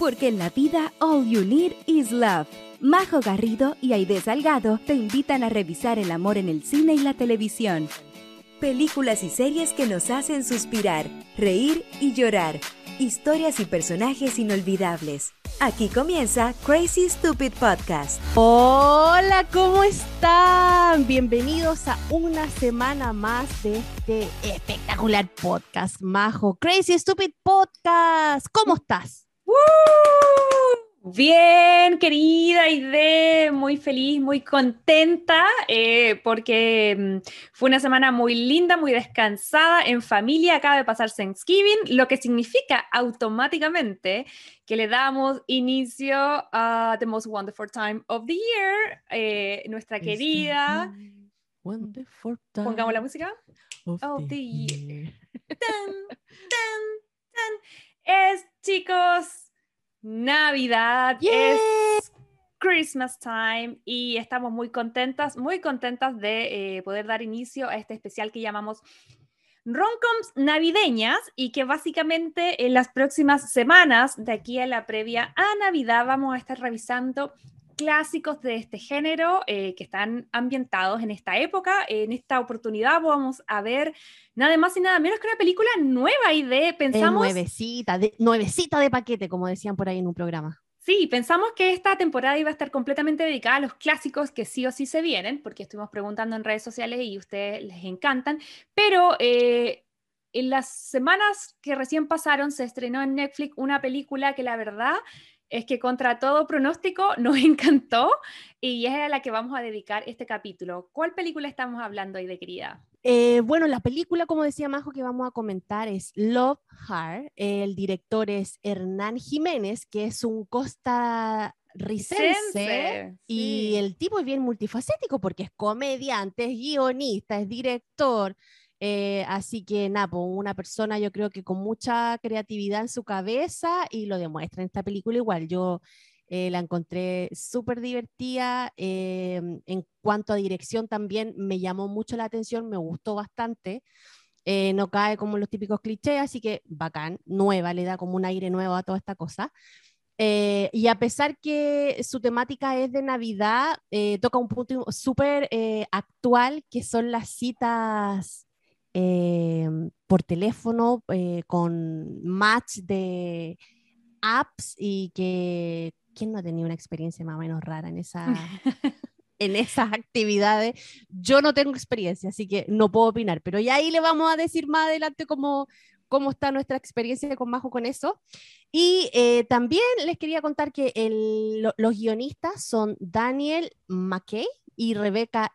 porque en la vida all you need is love. Majo Garrido y Aide Salgado te invitan a revisar el amor en el cine y la televisión. Películas y series que nos hacen suspirar, reír y llorar. Historias y personajes inolvidables. Aquí comienza Crazy Stupid Podcast. Hola, ¿cómo están? Bienvenidos a una semana más de este espectacular podcast, Majo. Crazy Stupid Podcast. ¿Cómo estás? Bien, querida Ide, muy feliz, muy contenta, eh, porque mm, fue una semana muy linda, muy descansada, en familia, acaba de pasar Thanksgiving, lo que significa automáticamente que le damos inicio a The Most Wonderful Time of the Year, eh, nuestra querida... Wonderful Pongamos la música. Of, of the the year. Tan, tan, tan. Es, chicos, Navidad, es Christmas time y estamos muy contentas, muy contentas de eh, poder dar inicio a este especial que llamamos Romcoms navideñas y que básicamente en las próximas semanas, de aquí a la previa a Navidad, vamos a estar revisando clásicos de este género eh, que están ambientados en esta época. En esta oportunidad vamos a ver nada más y nada menos que una película nueva y de Eh, pensamos nuevecita, de, nuevecita de paquete, como decían por ahí en un programa. Sí, pensamos que esta temporada iba a estar completamente dedicada a los clásicos que sí o sí se vienen, porque estuvimos preguntando en redes sociales y a ustedes les encantan, pero eh, en las semanas que recién pasaron se estrenó en Netflix una película que la verdad es que contra todo pronóstico nos encantó y es a la que vamos a dedicar este capítulo. ¿Cuál película estamos hablando hoy de querida? Eh, bueno, la película, como decía Majo, que vamos a comentar es Love Hard. El director es Hernán Jiménez, que es un costarricense. Y sí. el tipo es bien multifacético porque es comediante, es guionista, es director. Eh, así que, nada, pues, una persona yo creo que con mucha creatividad en su cabeza y lo demuestra en esta película igual. Yo eh, la encontré súper divertida. eh, en cuanto a dirección también me llamó mucho la atención, me gustó bastante. eh, no cae como los típicos clichés, así que bacán, nueva, le da como un aire nuevo a toda esta cosa. Y a pesar que su temática es de Navidad, toca un punto súper actual, que son las citas eh, por teléfono eh, con match de apps y que ¿quién no ha tenido una experiencia más o menos rara en esa en esas actividades. Yo no tengo experiencia, así que no puedo opinar, pero ya ahí le vamos a decir más adelante cómo, cómo está nuestra experiencia con Majo con eso. Y eh, también les quería contar que el- lo- los guionistas son Daniel McKay y Rebecca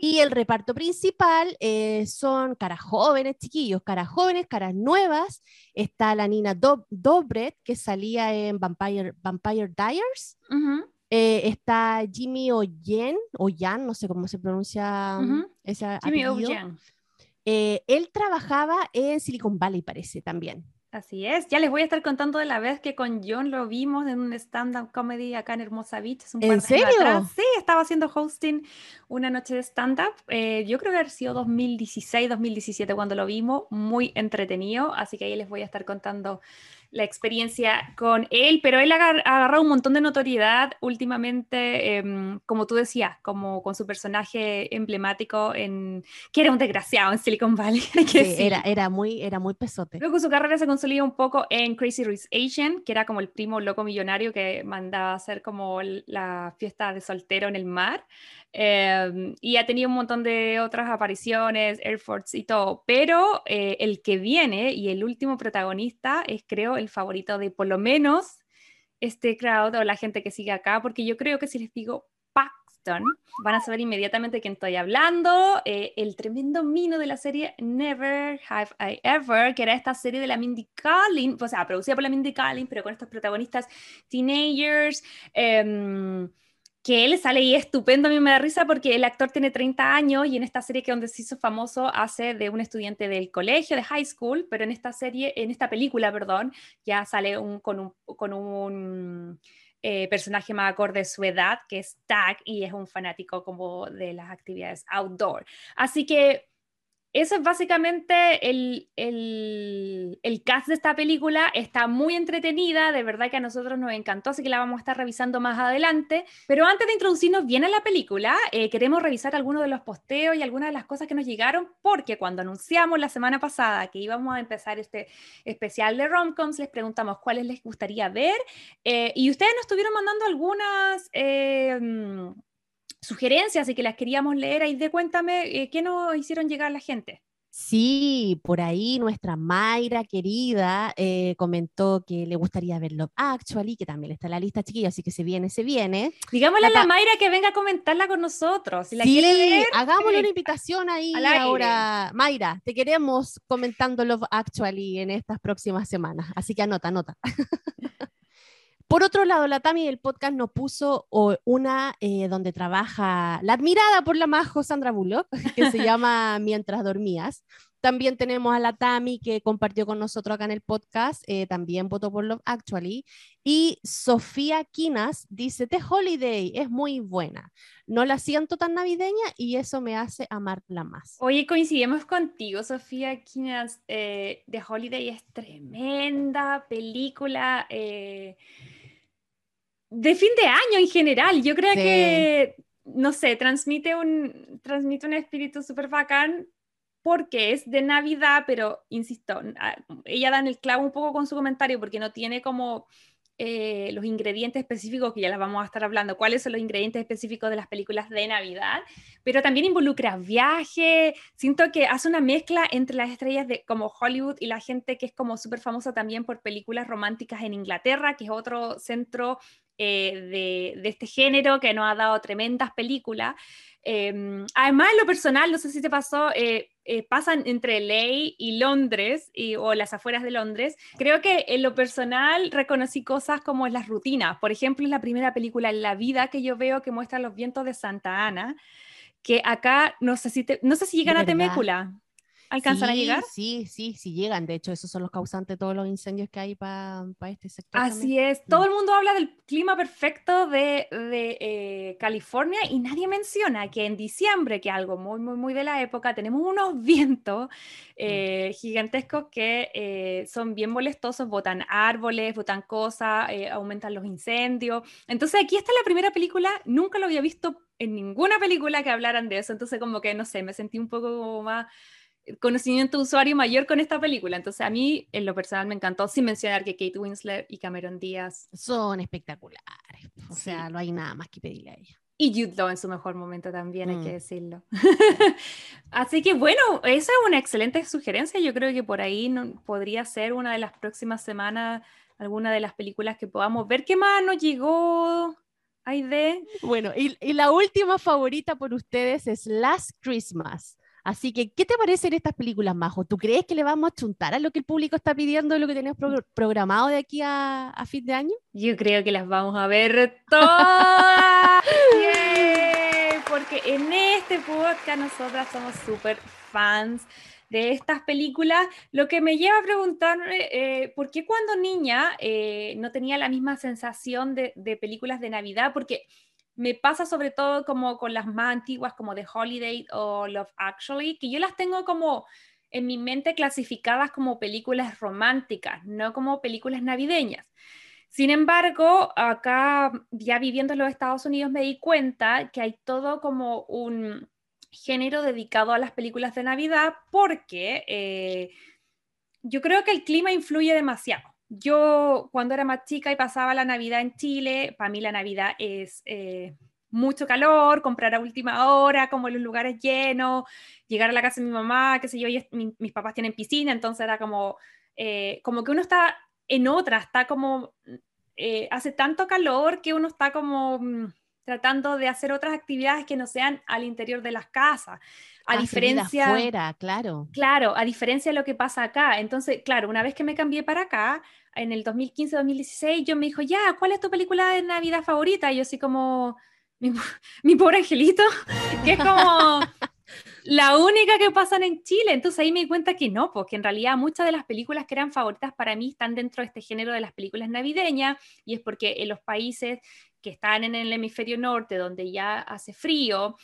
Y el reparto principal eh, son caras jóvenes, chiquillos, caras jóvenes, caras nuevas. Está la Nina Do- Dobret, que salía en Vampire, Vampire Diaries. Eh, está Jimmy Oyen, Oyan, no sé cómo se pronuncia um, Ujú. ese Jimmy O. apellido. Yang. Eh, él trabajaba en Silicon Valley, parece, también. Así es, ya les voy a estar contando de la vez que con John lo vimos en un stand-up comedy acá en Hermosa Beach. un ¿En serio? atrás. Sí, estaba haciendo hosting una noche de stand-up. eh, yo creo que ha sido 2016, 2017 cuando lo vimos, muy entretenido, así que ahí les voy a estar contando la experiencia con él, pero él ha agar- ha agarrado un montón de notoriedad últimamente, em, como tú decías, como con su personaje emblemático en que era un desgraciado en Silicon Valley. que Sí, era, muy, era muy pesote. Luego su carrera se consolida un poco en Crazy Rich Asian, que era como el primo loco millonario que mandaba a hacer como la fiesta de soltero en el mar. Eh, y ha tenido un montón de otras apariciones, Air Force y todo. Pero eh, el que viene y el último protagonista es, creo, el favorito de por lo menos este crowd o la gente que sigue acá, porque yo creo que si les digo Paxton, van a saber inmediatamente de quién estoy hablando. Eh, el tremendo mino de la serie Never Have I Ever, que era esta serie de la Mindy Kaling, o sea, producida por la Mindy Kaling, pero con estos protagonistas teenagers. em, que él sale y es estupendo, a mí me da risa porque el actor tiene 30 años y en esta serie que donde se hizo famoso hace de un estudiante del colegio, de high school, pero en esta serie, en esta película, perdón, ya sale un, con un, con un eh, personaje más acorde a su edad, que es Tag, y es un fanático como de las actividades outdoor. Así que eso es básicamente el, el, el, cast de esta película. Está muy entretenida, de verdad que a nosotros nos encantó, así que la vamos a estar revisando más adelante. Pero antes de introducirnos bien en la película, eh, queremos revisar algunos de los posteos y algunas de las cosas que nos llegaron, porque cuando anunciamos la semana pasada que íbamos a empezar este especial de romcoms, les preguntamos cuáles les gustaría ver eh, y ustedes nos estuvieron mandando algunas... Eh, sugerencias y que las queríamos leer. Ahí de cuéntame eh, qué nos hicieron llegar la gente. Sí, por ahí nuestra Mayra querida eh, comentó que le gustaría ver Love Actually, que también está en la lista chiquilla, así que se viene, se viene. Digámosle a la Mayra que venga a comentarla con nosotros. Si la quiere ver, hagámosle una invitación ahí ahora. Mayra, te queremos comentando Love Actually en estas próximas semanas, así que anota, anota. Por otro lado, la Tami del podcast nos puso una eh, donde trabaja la admirada por la Majo Sandra Bullock, que se llama Mientras dormías. También tenemos a la Tami que compartió con nosotros acá en el podcast, eh, también votó por Love Actually. Y Sofía Quinas dice, The Holiday es muy buena. No la siento tan navideña y eso me hace amarla más. Oye, coincidimos contigo, Sofía Quinas. Eh, The Holiday es tremenda película de fin de año en general. Yo creo que, no sé, transmite un, transmite un espíritu súper bacán porque es de Navidad, pero insisto, ella da en el clavo un poco con su comentario porque no tiene como eh, los ingredientes específicos, que ya las vamos a estar hablando, cuáles son los ingredientes específicos de las películas de Navidad, pero también involucra viaje, siento que hace una mezcla entre las estrellas de como Hollywood y la gente que es como súper famosa también por películas románticas en Inglaterra, que es otro centro eh, de, este género que nos ha dado tremendas películas. Em, además, en lo personal, no sé si te pasó, eh, eh, pasan entre Ley y Londres o las afueras de Londres. Creo que en lo personal reconocí cosas como las rutinas. Por ejemplo, es la primera película en la vida que yo veo que muestra los vientos de Santa Ana, que acá no sé si, no sé si llegan a Temécula. ¿Alcanzan a llegar? Sí, sí, sí llegan. De hecho, esos son los causantes de todos los incendios que hay para este sector. Así es. Todo mm. el mundo habla del clima perfecto de, de eh, California y nadie menciona que en diciembre, que algo muy, muy, muy de la época, tenemos unos vientos eh, mm. gigantescos que eh, son bien molestosos, botan árboles, botan cosas, aumentan los incendios. Entonces, aquí está la primera película, nunca lo había visto en ninguna película que hablaran de eso. Entonces, como que, no sé, me sentí un poco más conocimiento de usuario mayor con esta película. Entonces, a mí, en lo personal, me encantó, sin mencionar que Kate Winslet y Cameron Díaz son espectaculares. O sea, no hay nada más que pedirle a ella. Y Jude Law en su mejor momento también, hay que mm. decirlo. Así que bueno, esa es una excelente sugerencia. Yo creo que por ahí no, podría ser una de las próximas semanas alguna de las películas que podamos ver. ¿Qué más nos llegó? Aide? Bueno, y, y la última favorita por ustedes es Last Christmas. Así que, ¿qué te parecen estas películas, Majo? ¿Tú crees que le vamos a chuntar a lo que el público está pidiendo y lo que tenemos programado de aquí a, fin de año? Yo creo que las vamos a ver todas. Porque en este podcast nosotras somos súper fans de estas películas, lo que me lleva a preguntarme eh, por qué cuando niña eh, no tenía la misma sensación de, de películas de Navidad, porque me pasa sobre todo como con las más antiguas como The Holiday o Love Actually, que yo las tengo como en mi mente clasificadas como películas románticas, no como películas navideñas. Sin embargo, acá ya viviendo en los Estados Unidos me di cuenta que hay todo como un género dedicado a las películas de Navidad porque eh, yo creo que el clima influye demasiado yo cuando era más chica y pasaba la Navidad en Chile, para mí la Navidad es eh, mucho calor, comprar a última hora, como los lugares llenos, llegar a la casa de mi mamá, qué sé yo, y mis papás tienen piscina, entonces era como, eh, como que uno está en otra, está como, eh, hace tanto calor que uno está como mm, tratando de hacer otras actividades que no sean al interior de las casas. A diferencia. Fuera, claro. Claro, a diferencia de lo que pasa acá. Entonces, claro, una vez que me cambié para acá, en el 2015-2016, yo me dijo, ya, ¿cuál es tu película de Navidad favorita? Y yo así como, mi, pobre angelito, que es como la única que pasan en Chile. Entonces ahí me di cuenta que no, porque en realidad muchas de las películas que eran favoritas para mí están dentro de este género de las películas navideñas, y es porque en los países que están en el hemisferio norte, donde ya hace frío,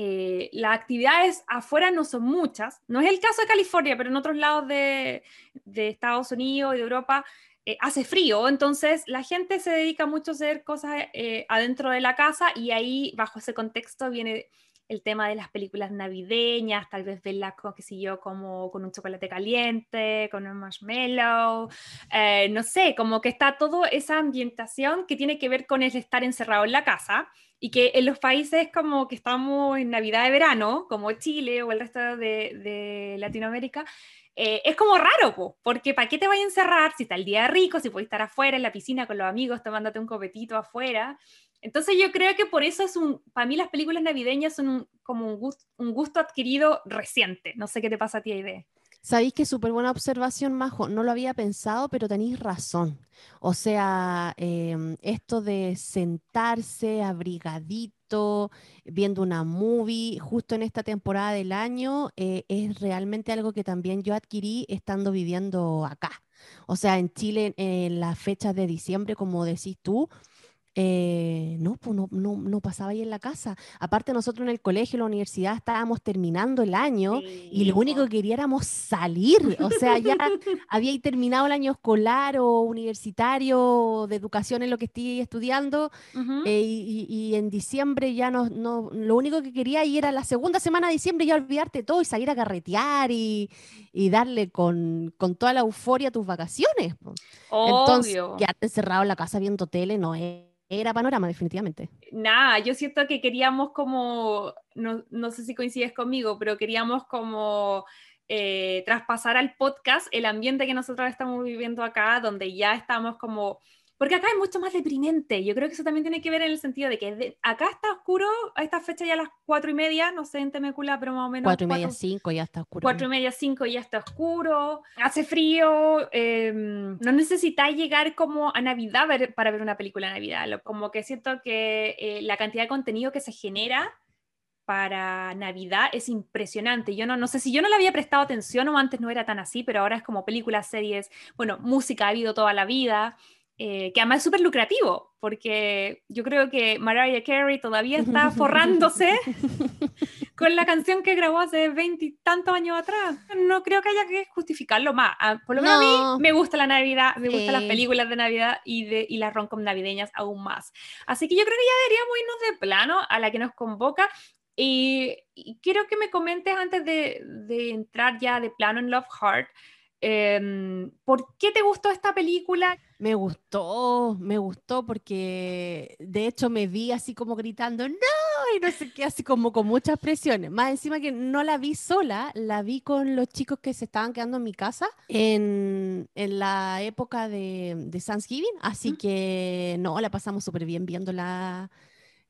eh, las actividades afuera no son muchas. No es el caso de California, pero en otros lados de, Estados Unidos y de Europa eh, hace frío, entonces la gente se dedica mucho a hacer cosas eh, adentro de la casa y ahí bajo ese contexto viene el tema de las películas navideñas, tal vez verlas con, qué sé yo, como con un chocolate caliente, con un marshmallow, no sé, como que está toda esa ambientación que tiene que ver con el estar encerrado en la casa y que en los países como que estamos en Navidad de verano, como Chile o el resto de, Latinoamérica, eh, es como raro, porque ¿para qué te voy a encerrar si está el día rico, si puedes estar afuera en la piscina con los amigos tomándote un copetito afuera? Entonces yo creo que por eso es un, para mí las películas navideñas son como un gusto, un gusto adquirido reciente. No sé qué te pasa a ti, Aide. Sabéis que súper buena observación, Majo. No lo había pensado, pero tenéis razón. O sea, em, esto de sentarse abrigadito, viendo una movie justo en esta temporada del año, eh, es realmente algo que también yo adquirí estando viviendo acá. O sea, en Chile, en las fechas de diciembre, como decís tú, eh, no, pues no, no, pasaba ahí en la casa. Aparte nosotros en el colegio, en la universidad, estábamos terminando el año y lo único que queríamos salir. O sea, ya había terminado el año escolar o universitario de educación en lo que estoy estudiando eh, y, en diciembre ya no, no, lo único que quería ir era la segunda semana de diciembre ya olvidarte todo y salir a carretear y, darle con, toda la euforia a tus vacaciones. Obvio. Entonces, quedarte encerrado en la casa viendo tele no es era panorama, definitivamente. Nada, yo siento que queríamos como, no, no sé si coincides conmigo, pero queríamos como eh, traspasar al podcast el ambiente que nosotros estamos viviendo acá, donde ya estamos como porque acá es mucho más deprimente. Yo creo que eso también tiene que ver en el sentido de que acá está oscuro a esta fecha ya a las cuatro y media, no sé en Temecula, pero más o menos. Cuatro y media, cinco ya está oscuro. Cuatro y media, cinco ya está oscuro. Hace frío. Em, no necesitáis llegar como a Navidad para ver una película de Navidad. Como que siento que eh, la cantidad de contenido que se genera para Navidad es impresionante. Yo no, no sé si yo no le había prestado atención o antes no era tan así, pero ahora es como películas, series, bueno, música ha habido toda la vida. Eh, que además es súper lucrativo, porque yo creo que Mariah Carey todavía está forrándose con la canción que grabó hace veintitantos años atrás. No creo que haya que justificarlo más. Ah, por lo menos a mí me gusta la Navidad, me gustan las películas de Navidad y, de, y las roncom navideñas aún más. Así que yo creo que ya deberíamos irnos de plano a la que nos convoca. Y, quiero que me comentes antes de, de entrar ya de plano en Love Heart. Em, ¿Por qué te gustó esta película? Me gustó, me gustó porque de hecho me vi así como gritando, no, y no sé qué, así como con muchas presiones. Más encima que no la vi sola, la vi con los chicos que se estaban quedando en mi casa en, en la época de, de Thanksgiving, así que no, la pasamos súper bien viendo la,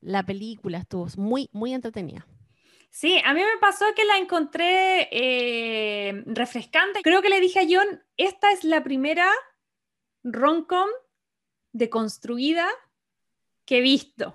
la película, estuvo muy, muy entretenida. Sí, a mí me pasó que la encontré eh, refrescante. Creo que le dije a John, esta es la primera roncom deconstruida que he visto.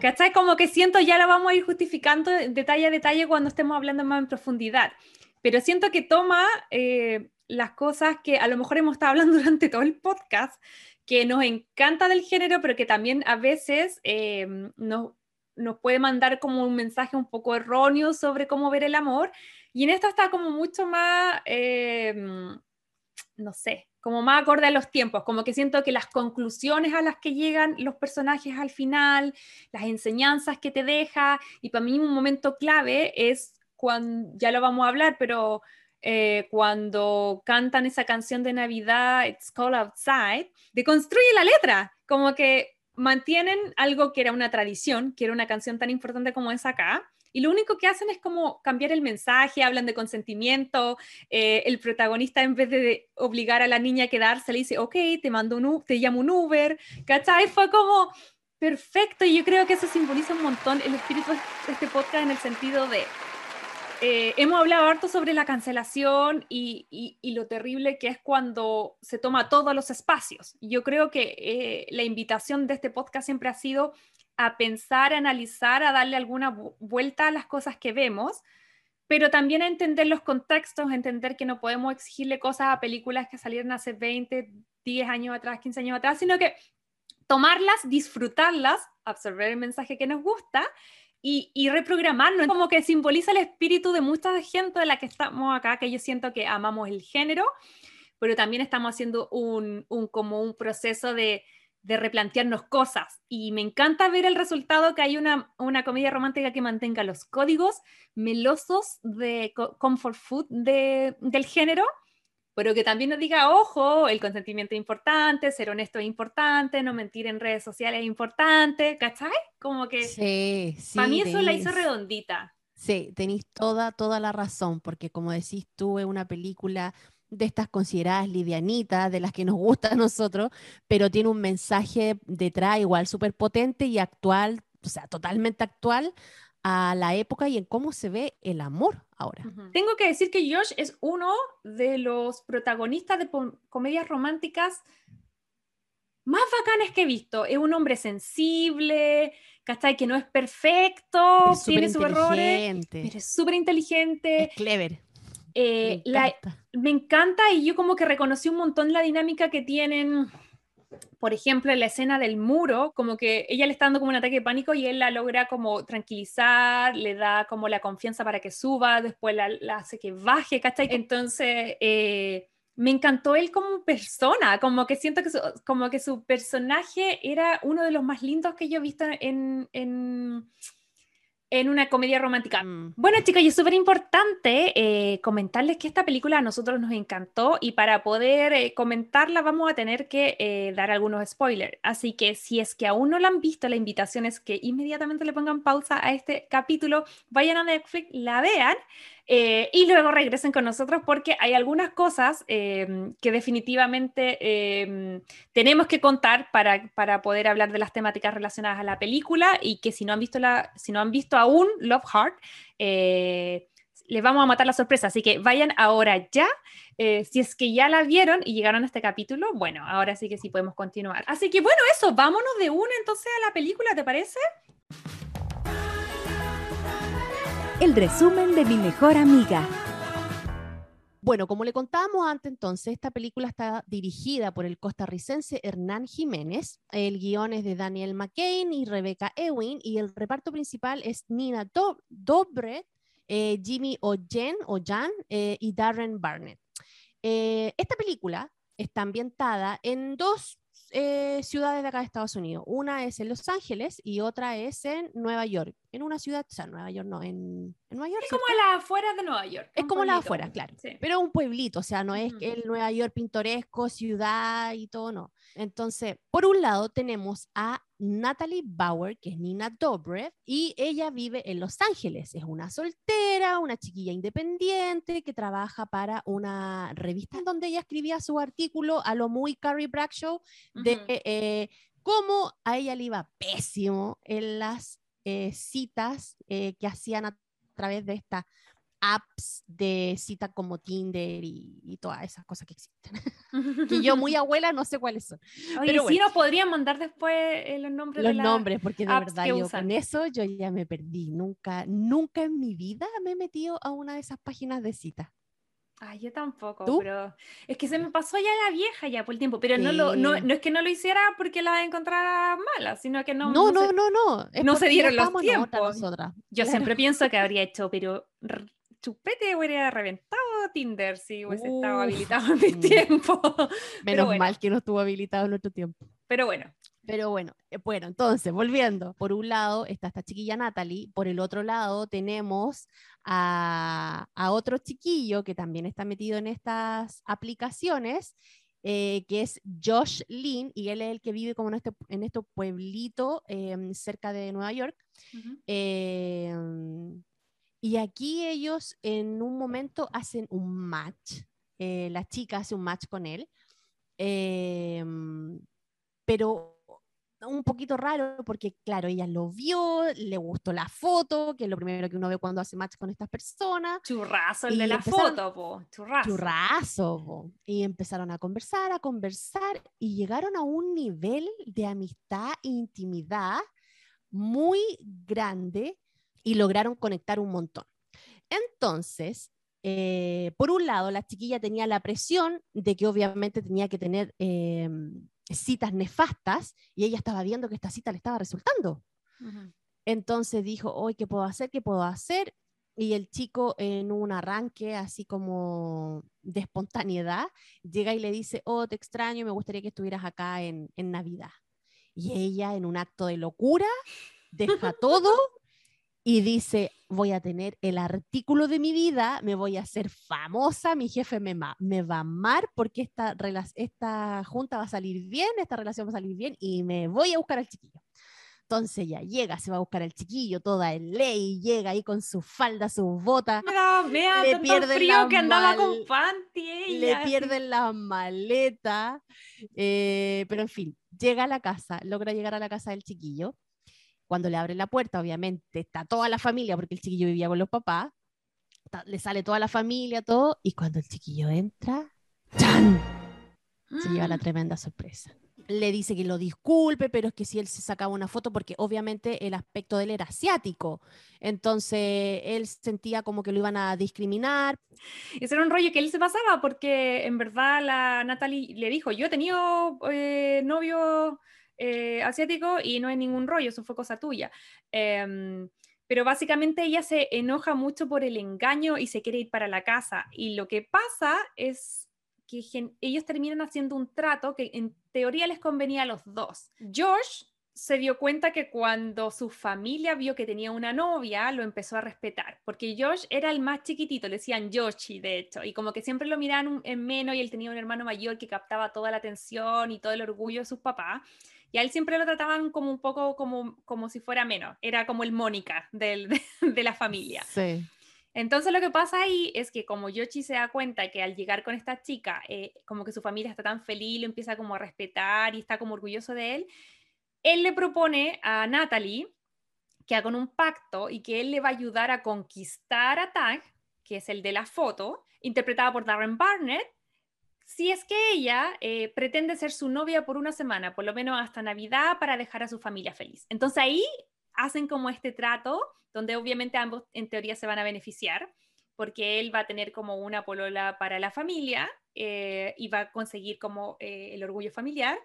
¿Cachai? Como que siento, ya lo vamos a ir justificando detalle a detalle cuando estemos hablando más en profundidad. Pero siento que toma eh, las cosas que a lo mejor hemos estado hablando durante todo el podcast, que nos encanta del género, pero que también a veces eh, nos puede mandar como un mensaje un poco erróneo sobre cómo ver el amor. Y en esto está como mucho más, em, no sé, como más acorde a los tiempos, como que siento que las conclusiones a las que llegan los personajes al final, las enseñanzas que te deja, y para mí un momento clave es cuando, ya lo vamos a hablar, pero eh, cuando cantan esa canción de Navidad, It's Cold Outside, deconstruye la letra, como que mantienen algo que era una tradición, que era una canción tan importante como es acá, y lo único que hacen es como cambiar el mensaje, hablan de consentimiento, eh, el protagonista en vez de obligar a la niña a quedarse, le dice, ok, te mando un, te llamo un Uber, ¿cachai? Fue como perfecto y yo creo que eso simboliza un montón el espíritu de este podcast en el sentido de eh, hemos hablado harto sobre la cancelación y, lo terrible que es cuando se toma todos los espacios. Yo creo que eh, la invitación de este podcast siempre ha sido a pensar, a analizar, a darle alguna vuelta a las cosas que vemos, pero también a entender los contextos, a entender que no podemos exigirle cosas a películas que salieron hace 20, 10 años atrás, 15 años atrás, sino que tomarlas, disfrutarlas, absorber el mensaje que nos gusta y, y reprogramarnos, como que simboliza el espíritu de mucha gente de la que estamos acá, que yo siento que amamos el género, pero también estamos haciendo un, un como un proceso de, de replantearnos cosas. Y me encanta ver el resultado que hay una, una comedia romántica que mantenga los códigos melosos de comfort food de, del género, pero que también nos diga, ojo, el consentimiento es importante, ser honesto es importante, no mentir en redes sociales es importante, ¿cachai? Como que Sí, sí. para mí eso la hizo redondita. Sí, tenéis toda, toda la razón, porque como decís tú, es una película de estas consideradas livianitas, de las que nos gusta a nosotros, pero tiene un mensaje detrás igual súper potente y actual, o sea, totalmente actual a la época y en cómo se ve el amor ahora. Tengo que decir que Josh es uno de los protagonistas de comedias románticas más bacanes que he visto. Es un hombre sensible, ¿cachai? Que no es perfecto, Es tiene sus errores, pero es súper inteligente. es clever. Eh, me la- encanta. me encanta y yo como que reconocí un montón la dinámica que tienen, por ejemplo, en la escena del muro, como que ella le está dando como un ataque de pánico y él la logra como tranquilizar, le da como la confianza para que suba, después la, la hace que baje, ¿cachai? Entonces, eh, me encantó él como persona, como que siento que su, como que su personaje era uno de los más lindos que yo he visto en, en, en una comedia romántica. Mm. Bueno, chicos, y es súper importante eh, comentarles que esta película a nosotros nos encantó y para poder eh, comentarla vamos a tener que eh, dar algunos spoilers. Así que si es que aún no la han visto, la invitación es que inmediatamente le pongan pausa a este capítulo, vayan a Netflix, la vean eh, y luego regresen con nosotros porque hay algunas cosas eh, que definitivamente eh, tenemos que contar para, para poder hablar de las temáticas relacionadas a la película y que si no han visto, la, si no han visto aún Love Heart, eh, les vamos a matar la sorpresa. Así que vayan ahora ya. Eh, si es que ya la vieron y llegaron a este capítulo, bueno, ahora sí que sí podemos continuar. Así que bueno, eso, vámonos de una entonces a la película, ¿te parece? El resumen de mi mejor amiga. Bueno, como le contábamos antes, entonces, esta película está dirigida por el costarricense Hernán Jiménez. El guion es de Daniel McCain y Rebecca Ewing, y el reparto principal es Nina Do- Dobret, eh, Jimmy Ojen, Ojan eh, y Darren Barnett. Eh, esta película está ambientada en dos ciudades de acá de Estados Unidos. Una es en Los Ángeles y otra es en Nueva York. En una ciudad, o sea, Nueva York no, en, en Nueva York. Es como ¿cierto? a las afueras de Nueva York. Es como las afueras, claro. Sí. Pero un pueblito, o sea, no es que el Nueva York pintoresco, ciudad y todo, no. Entonces, por un lado tenemos a Natalie Bauer, que es Nina Dobrev, y ella vive en Los Ángeles. Es una soltera, una chiquilla independiente que trabaja para una revista en donde ella escribía su artículo a lo muy Carrie Bradshaw de eh, cómo a ella le iba pésimo en las eh, citas eh, que hacían a través de estas apps de cita como Tinder y, y todas esas cosas que existen. que yo muy abuela no sé cuáles son. Oye, pero sí bueno. nos podrían mandar después eh, los nombres de Los las- nombres, porque de verdad yo usan. con eso yo ya me perdí. Nunca, nunca en mi vida me he metido a una de esas páginas de cita. Ay, yo tampoco, ¿Tú? pero es que se me pasó ya la vieja ya por el tiempo, pero no, lo, no, no es que no lo hiciera porque la encontrara mala, sino que no, No, no, no, no. se dieron los tiempos. nosotras. Yo Claro. siempre pienso que habría hecho, pero chupete hubiera reventado Tinder si hubiese estado habilitado en mis mm. tiempos. Menos bueno. mal que no estuvo habilitado en nuestro tiempo. Pero bueno, Pero bueno, eh, bueno, entonces, volviendo. Por un lado está esta chiquilla Natalie, por el otro lado tenemos a, a otro chiquillo que también está metido en estas aplicaciones, eh, que es Josh Lynn, y él es el que vive como en este, en este pueblito em, cerca de Nueva York. Em, y aquí ellos en un momento hacen un match. eh, la chica hace un match con él. em, pero un poquito raro porque, claro, ella lo vio, le gustó la foto, que es lo primero que uno ve cuando hace match con estas personas. churrazo el Y de la foto, po. churrazo. Churrazo. po. Y empezaron a conversar, a conversar, y llegaron a un nivel de amistad e intimidad muy grande y lograron conectar un montón. Entonces, eh, por un lado, la chiquilla tenía la presión de que obviamente tenía que tener em, citas nefastas y ella estaba viendo que esta cita le estaba resultando. Entonces dijo, hoy, ¿qué puedo hacer? ¿Qué puedo hacer? Y el chico en un arranque así como de espontaneidad llega y le dice, oh, te extraño, me gustaría que estuvieras acá en, en Navidad. Y ella en un acto de locura deja todo y dice, voy a tener el artículo de mi vida, me voy a hacer famosa, mi jefe me, me va a amar porque esta, esta junta va a salir bien, esta relación va a salir bien y me voy a buscar al chiquillo. Entonces ya llega, se va a buscar al chiquillo, toda en ley, llega ahí con su falda, sus botas. le pierden frío que andaba con panty. le pierden la maleta. Eh, pero en fin, llega a la casa, logra llegar a la casa del chiquillo. Cuando le abre la puerta, obviamente está toda la familia, porque el chiquillo vivía con los papás. le sale toda la familia, todo. Y cuando el chiquillo entra, ¡chan! Se lleva la tremenda sorpresa le dice que lo disculpe, pero es que si él se sacaba una foto, porque obviamente el aspecto de él era asiático, entonces él sentía como que lo iban a discriminar. Ese era un rollo que él se pasaba, porque en verdad la Natalie le dijo, yo he tenido eh, novio eh, asiático y no hay ningún rollo, eso fue cosa tuya. Em, pero básicamente ella se enoja mucho por el engaño y se quiere ir para la casa. Y lo que pasa es que ellos terminan haciendo un trato que en teoría les convenía a los dos. Josh se dio cuenta que cuando su familia vio que tenía una novia, lo empezó a respetar, porque Josh era el más chiquitito, le decían Yoshi, de hecho, y como que siempre lo miraban en menos y él tenía un hermano mayor que captaba toda la atención y todo el orgullo de sus papás, y a él siempre lo trataban como un poco como, como si fuera menos, era como el Mónica de, de la familia. Sí. Entonces lo que pasa ahí es que como Yoshi se da cuenta que al llegar con esta chica, eh, como que su familia está tan feliz, lo empieza como a respetar y está como orgulloso de él, él le propone a Natalie que hagan un pacto y que él le va a ayudar a conquistar a Tag, que es el de la foto, interpretada por Darren Barnett, si es que ella eh, pretende ser su novia por una semana, por lo menos hasta Navidad, para dejar a su familia feliz. Entonces ahí hacen como este trato donde obviamente ambos en teoría se van a beneficiar, porque él va a tener como una polola para la familia eh, y va a conseguir como eh, el orgullo familiar,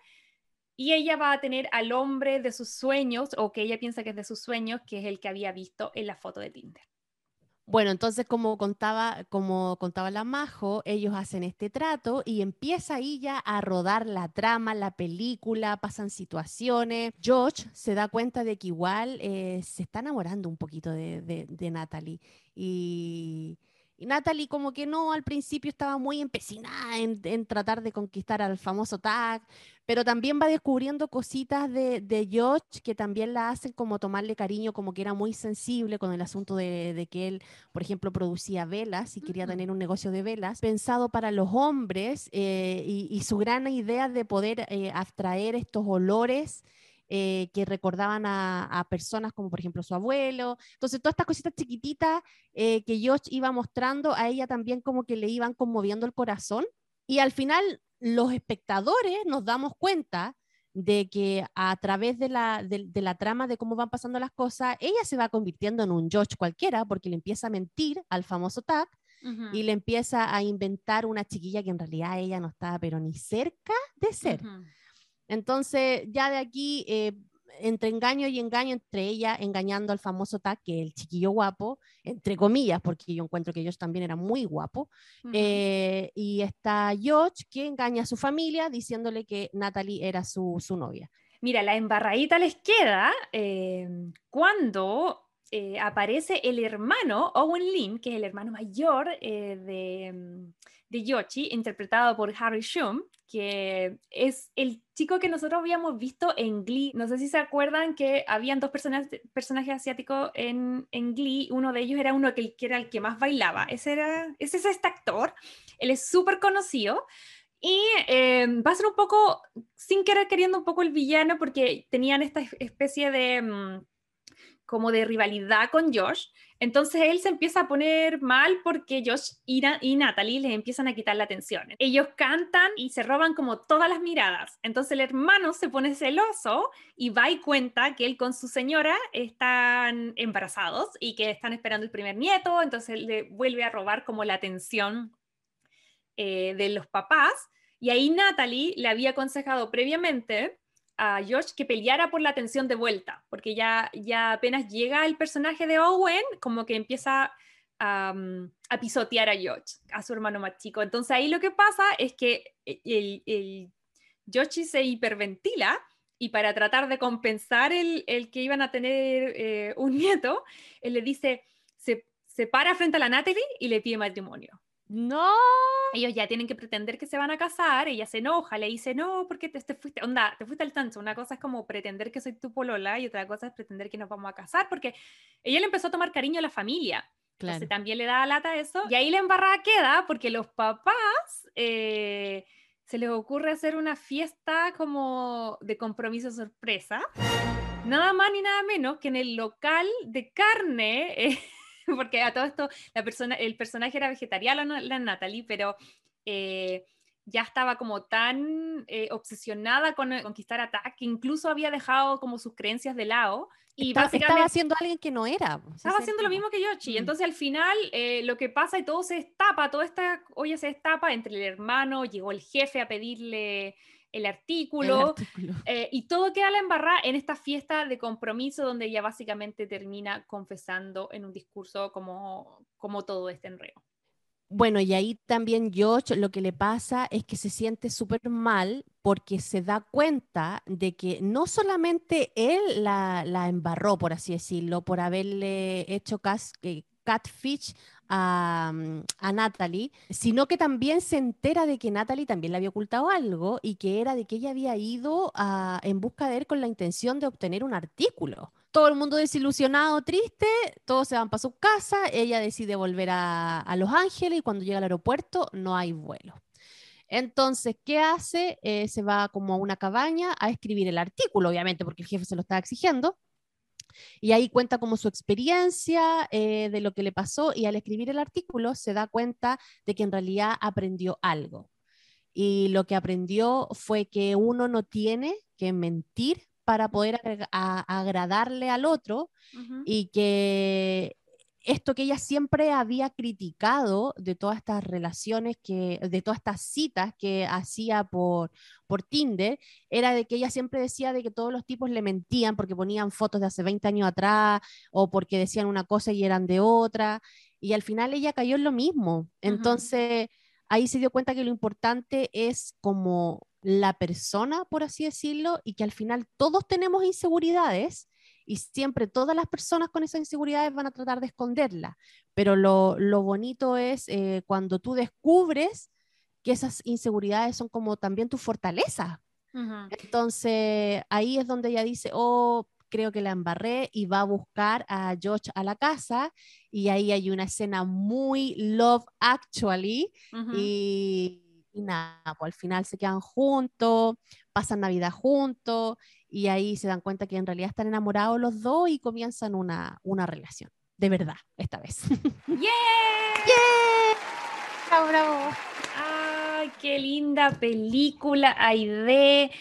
y ella va a tener al hombre de sus sueños, o que ella piensa que es de sus sueños, que es el que había visto en la foto de Tinder. Bueno, entonces como contaba, como contaba la Majo, ellos hacen este trato y empieza ahí ya a rodar la trama, la película, pasan situaciones. George se da cuenta de que igual eh, se está enamorando un poquito de, de Natalie y y Natalie como que no, al principio estaba muy empecinada en, tratar de conquistar al famoso Tag, pero también va descubriendo cositas de, de Josh que también la hacen como tomarle cariño, como que era muy sensible con el asunto de, que él, por ejemplo, producía velas y quería tener un negocio de velas, pensado para los hombres eh, y, su gran idea de poder eh, abstraer estos olores eh, que recordaban a, personas como por ejemplo su abuelo. Entonces, todas estas cositas chiquititas eh, que Josh iba mostrando, a ella también como que le iban conmoviendo el corazón. Y al final, los espectadores nos damos cuenta de que a través de la, de, la trama de cómo van pasando las cosas, ella se va convirtiendo en un Josh cualquiera porque le empieza a mentir al famoso Tag y le empieza a inventar una chiquilla que en realidad ella no estaba pero ni cerca de ser. Entonces, ya de aquí, eh, entre engaño y engaño, entre ella engañando al famoso Tac, que el chiquillo guapo, entre comillas, porque yo encuentro que ellos también eran muy guapos, eh, y está George, que engaña a su familia diciéndole que Natalie era su, novia. Mira, la embarradita les queda eh, cuando aparece el hermano Owen Lin, que es el hermano mayor de, mm, de Yoshi, interpretado por Harry Shum, que es el chico que nosotros habíamos visto en Glee. No sé si se acuerdan que habían dos personajes, asiáticos en, en, Glee. Uno de ellos era uno que, era el que más bailaba. Ese, era, ese es este actor. Él es súper conocido. Y eh, va a ser un poco, sin querer queriendo, un poco el villano, porque tenían esta especie de... Mm, como de rivalidad con Josh. Entonces él se empieza a poner mal porque Josh y, y Natalie le empiezan a quitar la atención. Ellos cantan y se roban como todas las miradas. Entonces el hermano se pone celoso y va y cuenta que él con su señora están embarazados y que están esperando el primer nieto. Entonces le vuelve a robar como la atención eh, de los papás. Y ahí Natalie le había aconsejado previamente a George que peleara por la atención de vuelta, porque ya, ya apenas llega el personaje de Owen, como que empieza a, pisotear a George, a su hermano más chico. Entonces ahí lo que pasa es que el, el George se hiperventila y para tratar de compensar el, el que iban a tener eh, un nieto, él le dice, se, se para frente a la Natalie y le pide matrimonio. No. Ellos ya tienen que pretender que se van a casar, ella se enoja, le dice, no, porque te, te fuiste, onda, te fuiste al tancho. Una cosa es como pretender que soy tu polola y otra cosa es pretender que nos vamos a casar, porque ella le empezó a tomar cariño a la familia. Claro. Entonces también le da lata eso. Y ahí la embarrada queda porque los papás eh, se les ocurre hacer una fiesta como de compromiso sorpresa. Nada más ni nada menos que en el local de carne. eh, porque a todo esto la persona, el personaje era vegetariano, la, la Natalie, pero eh, ya estaba como tan eh, obsesionada con eh, conquistar a Tak que incluso había dejado como sus creencias de lado. Y Estaba, básicamente estaba haciendo alguien que no era. pues, estaba haciendo lo mismo que Yoshi. Mm. Entonces al final eh, lo que pasa y todo se destapa, toda esta olla se destapa entre el hermano, llegó el jefe a pedirle el El artículo. Eh, y todo queda la embarrada en esta fiesta de compromiso donde ella básicamente termina confesando en un discurso como, como todo este enredo. Bueno, y ahí también George lo que le pasa es que se siente súper mal porque se da cuenta de que no solamente él la, la embarró, por así decirlo, por haberle hecho cas- eh, catfish a, mm, a Natalie, sino que también se entera de que Natalie también le había ocultado algo y que era de que ella había ido a- en busca de él con la intención de obtener un artículo. Todo el mundo desilusionado, triste, todos se van para su casa, ella decide volver a, Los Ángeles y cuando llega al aeropuerto no hay vuelo. Entonces, ¿qué hace? Eh, se va como a una cabaña a escribir el artículo, obviamente, porque el jefe se lo estaba exigiendo. Y ahí cuenta como su experiencia eh, de lo que le pasó y al escribir el artículo se da cuenta de que en realidad aprendió algo. Y lo que aprendió fue que uno no tiene que mentir para poder a- agradarle al otro y que esto que ella siempre había criticado de todas estas relaciones que, de todas estas citas que hacía por, por Tinder, era de que ella siempre decía de que todos los tipos le mentían porque ponían fotos de hace 20 años atrás o porque decían una cosa y eran de otra, y al final ella cayó en lo mismo. Entonces, ahí se dio cuenta que lo importante es como la persona, por así decirlo, y que al final todos tenemos inseguridades y siempre todas las personas con esas inseguridades van a tratar de esconderla. Pero lo, lo bonito es eh, cuando tú descubres que esas inseguridades son como también tu fortaleza. Entonces ahí es donde ella dice, oh, creo que la embarré y va a buscar a George a la casa y ahí hay una escena muy love actually Ujú. y, y nada, pues al final se quedan juntos, pasan Navidad juntos y ahí se dan cuenta que en realidad están enamorados los dos y comienzan una, una relación. De verdad, esta vez. ¡Yeah! Bravo, bravo. ¡Ay, qué linda película, Aide!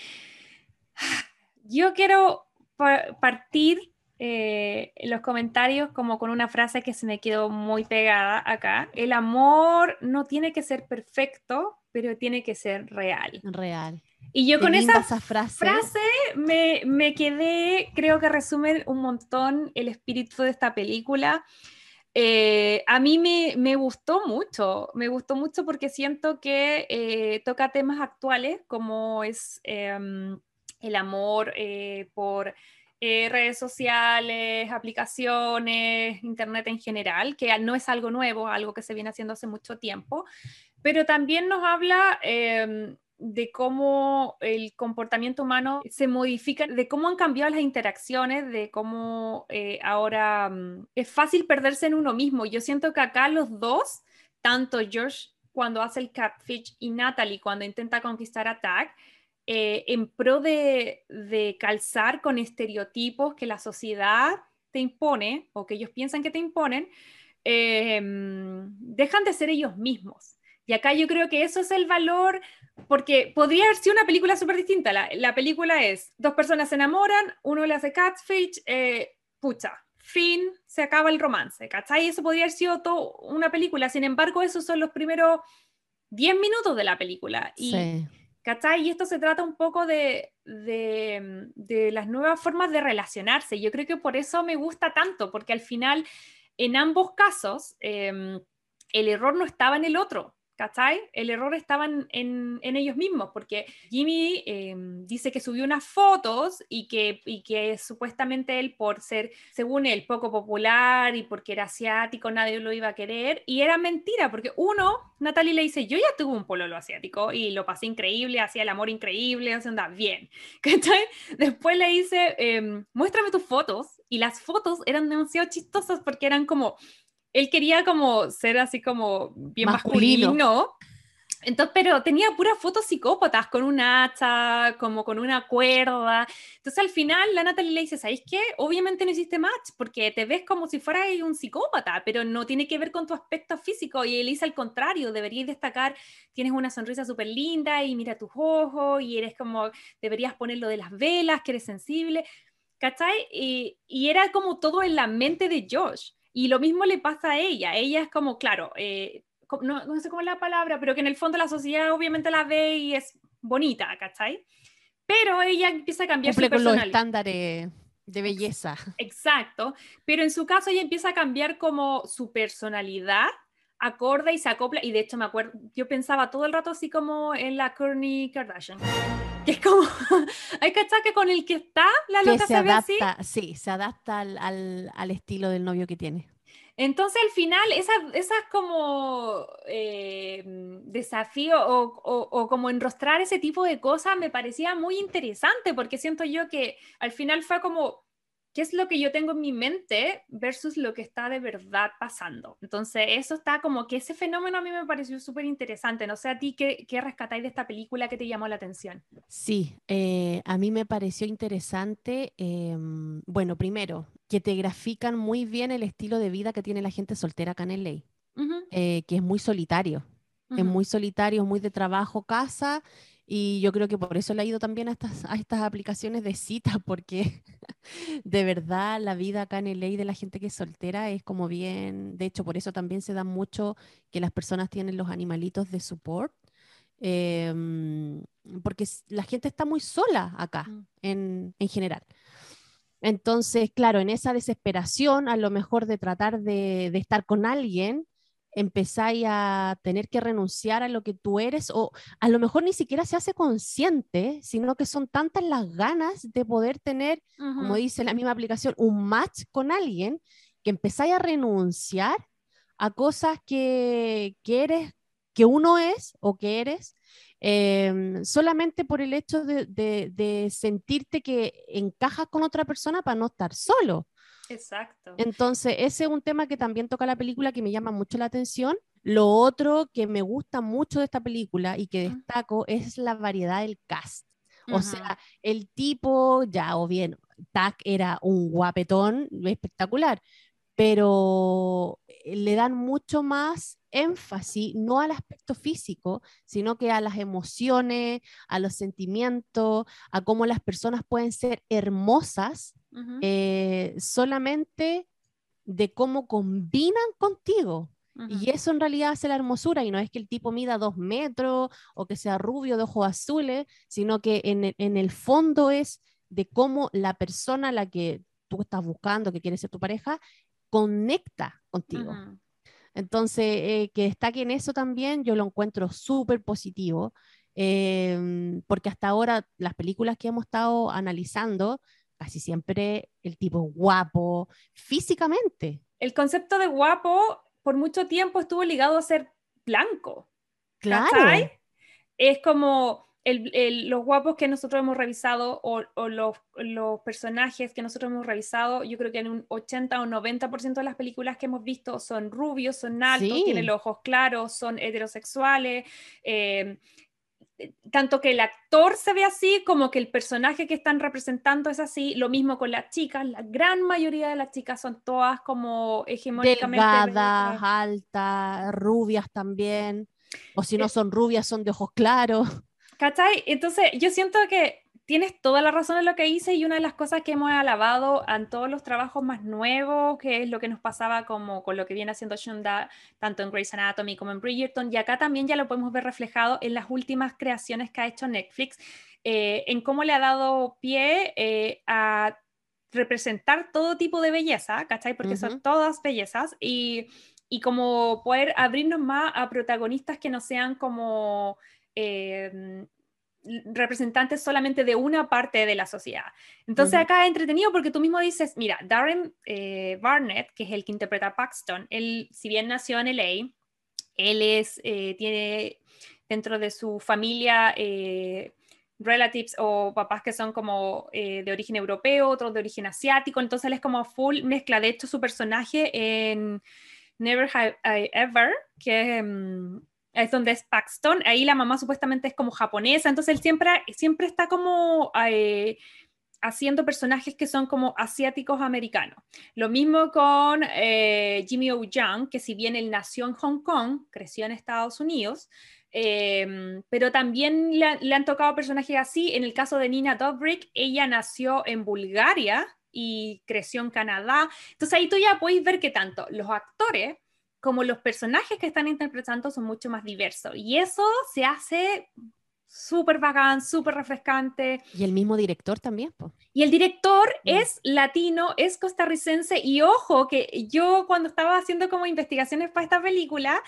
Yo quiero pa- partir eh, los comentarios como con una frase que se me quedó muy pegada acá. El amor no tiene que ser perfecto, pero tiene que ser real. Real. Y yo Qué con esa frase. frase me, me quedé, creo que resume un montón el espíritu de esta película. Eh, a mí me, me gustó mucho, me gustó mucho porque siento que eh, toca temas actuales como es em, el amor eh, por eh, redes sociales, aplicaciones, internet en general, que no es algo nuevo, algo que se viene haciendo hace mucho tiempo, pero también nos habla em, de cómo el comportamiento humano se modifica, de cómo han cambiado las interacciones, de cómo eh, ahora mm, es fácil perderse en uno mismo. Yo siento que acá los dos, tanto George cuando hace el catfish y Natalie cuando intenta conquistar a Tag, eh, en pro de, calzar con estereotipos que la sociedad te impone o que ellos piensan que te imponen, mm, dejan de ser ellos mismos. Y acá yo creo que eso es el valor, porque podría haber sido una película súper distinta. La, la película es, dos personas se enamoran, uno le hace catfish, eh, pucha, fin, se acaba el romance, ¿cachai? Eso podría haber sido todo una película. Sin embargo, esos son los primeros 10 minutos de la película. Sí. ¿Cachai? Y esto se trata un poco de, las nuevas formas de relacionarse. Yo creo que por eso me gusta tanto, porque al final, en ambos casos, em, el error no estaba en el otro, ¿cachai? El error estaba en, ellos mismos, porque Jimmy em, dice que subió unas fotos y que, y supuestamente él, por ser, según él, poco popular y porque era asiático, nadie lo iba a querer, y era mentira, porque uno, Natalie le dice, yo ya tuve un pololo asiático y lo pasé increíble, hacía el amor increíble, o sea, anda bien, ¿cachai? Después le dice, em, muéstrame tus fotos, y las fotos eran demasiado chistosas porque eran como él quería como ser así como bien masculino. Entonces, pero tenía puras fotos psicópatas, con un hacha, como con una cuerda. Entonces, al final, la Natalie le dice, ¿sabes qué? Obviamente no hiciste match, porque te ves como si fueras un psicópata, pero no tiene que ver con tu aspecto físico. Y él dice al contrario, deberías destacar, tienes una sonrisa súper linda y mira tus ojos, y eres como, deberías poner lo de las velas, que eres sensible, ¿cachai? Y, y era como todo en la mente de Josh. Y lo mismo le pasa a ella. Ella es como, claro, eh, no, sé cómo es la palabra, pero que en el fondo la sociedad obviamente la ve y es bonita, ¿cachai? Pero ella empieza a cambiar Cumple su con los estándares de belleza. Exacto, pero en su caso ella empieza a cambiar como su personalidad acorde y se acopla, y de hecho me acuerdo, yo pensaba todo el rato así como en la Kourtney Kardashian que es como, hay que que con el que está, la loca se, adapta, Sí, se adapta al, al, estilo del novio que tiene. Entonces al final esas esa como eh, desafío o, o, o, como enrostrar ese tipo de cosas me parecía muy interesante porque siento yo que al final fue como qué es lo que yo tengo en mi mente versus lo que está de verdad pasando. Entonces, eso está como que ese fenómeno a mí me pareció súper interesante. No sé a ti qué, qué, rescatáis de esta película que te llamó la atención. Sí, eh, a mí me pareció interesante. Em, bueno, primero, que te grafican muy bien el estilo de vida que tiene la gente soltera acá en LA, eh, que es muy solitario. Es muy solitario, muy de trabajo, casa y yo creo que por eso le ha ido también a estas, a estas aplicaciones de cita, porque de verdad la vida acá en el ley de la gente que es soltera es como bien, de hecho por eso también se da mucho que las personas tienen los animalitos de support, em, porque la gente está muy sola acá mm. en, en general. Entonces, claro, en esa desesperación, a lo mejor de tratar de, de estar con alguien, empezáis a tener que renunciar a lo que tú eres o a lo mejor ni siquiera se hace consciente, sino que son tantas las ganas de poder tener, como dice la misma aplicación, un match con alguien que empezáis a renunciar a cosas que, que eres, que uno es o que eres, em, solamente por el hecho de, de sentirte que encajas con otra persona para no estar solo. Exacto. Entonces, ese es un tema que también toca la película que me llama mucho la atención. Lo otro que me gusta mucho de esta película y que destaco es la variedad del cast. O sea, el tipo, ya o bien, Tack era un guapetón espectacular, pero le dan mucho más énfasis, no al aspecto físico, sino que a las emociones, a los sentimientos, a cómo las personas pueden ser hermosas eh, solamente de cómo combinan contigo. Y eso en realidad hace la hermosura y no es que el tipo mida dos metros o que sea rubio de ojos azules, sino que en el, fondo es de cómo la persona a la que tú estás buscando, que quiere ser tu pareja, conecta contigo. Entonces, eh, que destaque en eso también, yo lo encuentro súper positivo, em, porque hasta ahora las películas que hemos estado analizando casi siempre el tipo guapo físicamente. El concepto de guapo por mucho tiempo estuvo ligado a ser blanco. Claro. Es como los guapos que nosotros hemos revisado o, los, personajes que nosotros hemos revisado, yo creo que en un 80 o 90% de las películas que hemos visto son rubios, son altos, tienen los ojos claros, son heterosexuales. Eh, tanto que el actor se ve así como que el personaje que están representando es así, lo mismo con las chicas, la gran mayoría de las chicas son todas como hegemónicamente delgadas, altas, rubias también, o si no eh, son rubias son de ojos claros. ¿Cachai? Entonces yo siento que tienes toda la razón en lo que hice y una de las cosas que hemos alabado en todos los trabajos más nuevos, que es lo que nos pasaba como con lo que viene haciendo Shonda, tanto en Grey's Anatomy como en Bridgerton, y acá también ya lo podemos ver reflejado en las últimas creaciones que ha hecho Netflix, eh, en cómo le ha dado pie eh, a representar todo tipo de belleza, ¿cachai? Porque son todas bellezas y, y, como poder abrirnos más a protagonistas que no sean como eh, representantes solamente de una parte de la sociedad. Entonces acá es entretenido porque tú mismo dices, mira, Darren eh, Barnett, que es el que interpreta a Paxton, él, si bien nació en LA, él es, eh, tiene dentro de su familia eh, relatives o papás que son como de origen europeo, otros de origen asiático, entonces él es como full mezcla. De hecho, su personaje en Never Have I Ever, que mm, es donde es Paxton, ahí la mamá supuestamente es como japonesa, entonces él siempre, siempre está como eh, haciendo personajes que son como asiáticos americanos. Lo mismo con eh, Jimmy O. Young, que si bien él nació en Hong Kong, creció en Estados Unidos, em, pero también le, han tocado personajes así. En el caso de Nina Dobrik, ella nació en Bulgaria y creció en Canadá. Entonces ahí tú ya puedes ver que tanto los actores como los personajes que están interpretando son mucho más diversos. Y eso se hace súper bacán, súper refrescante. Y el mismo director también. Y el director mm. es latino, es costarricense. Y ojo, que yo cuando estaba haciendo como investigaciones para esta película,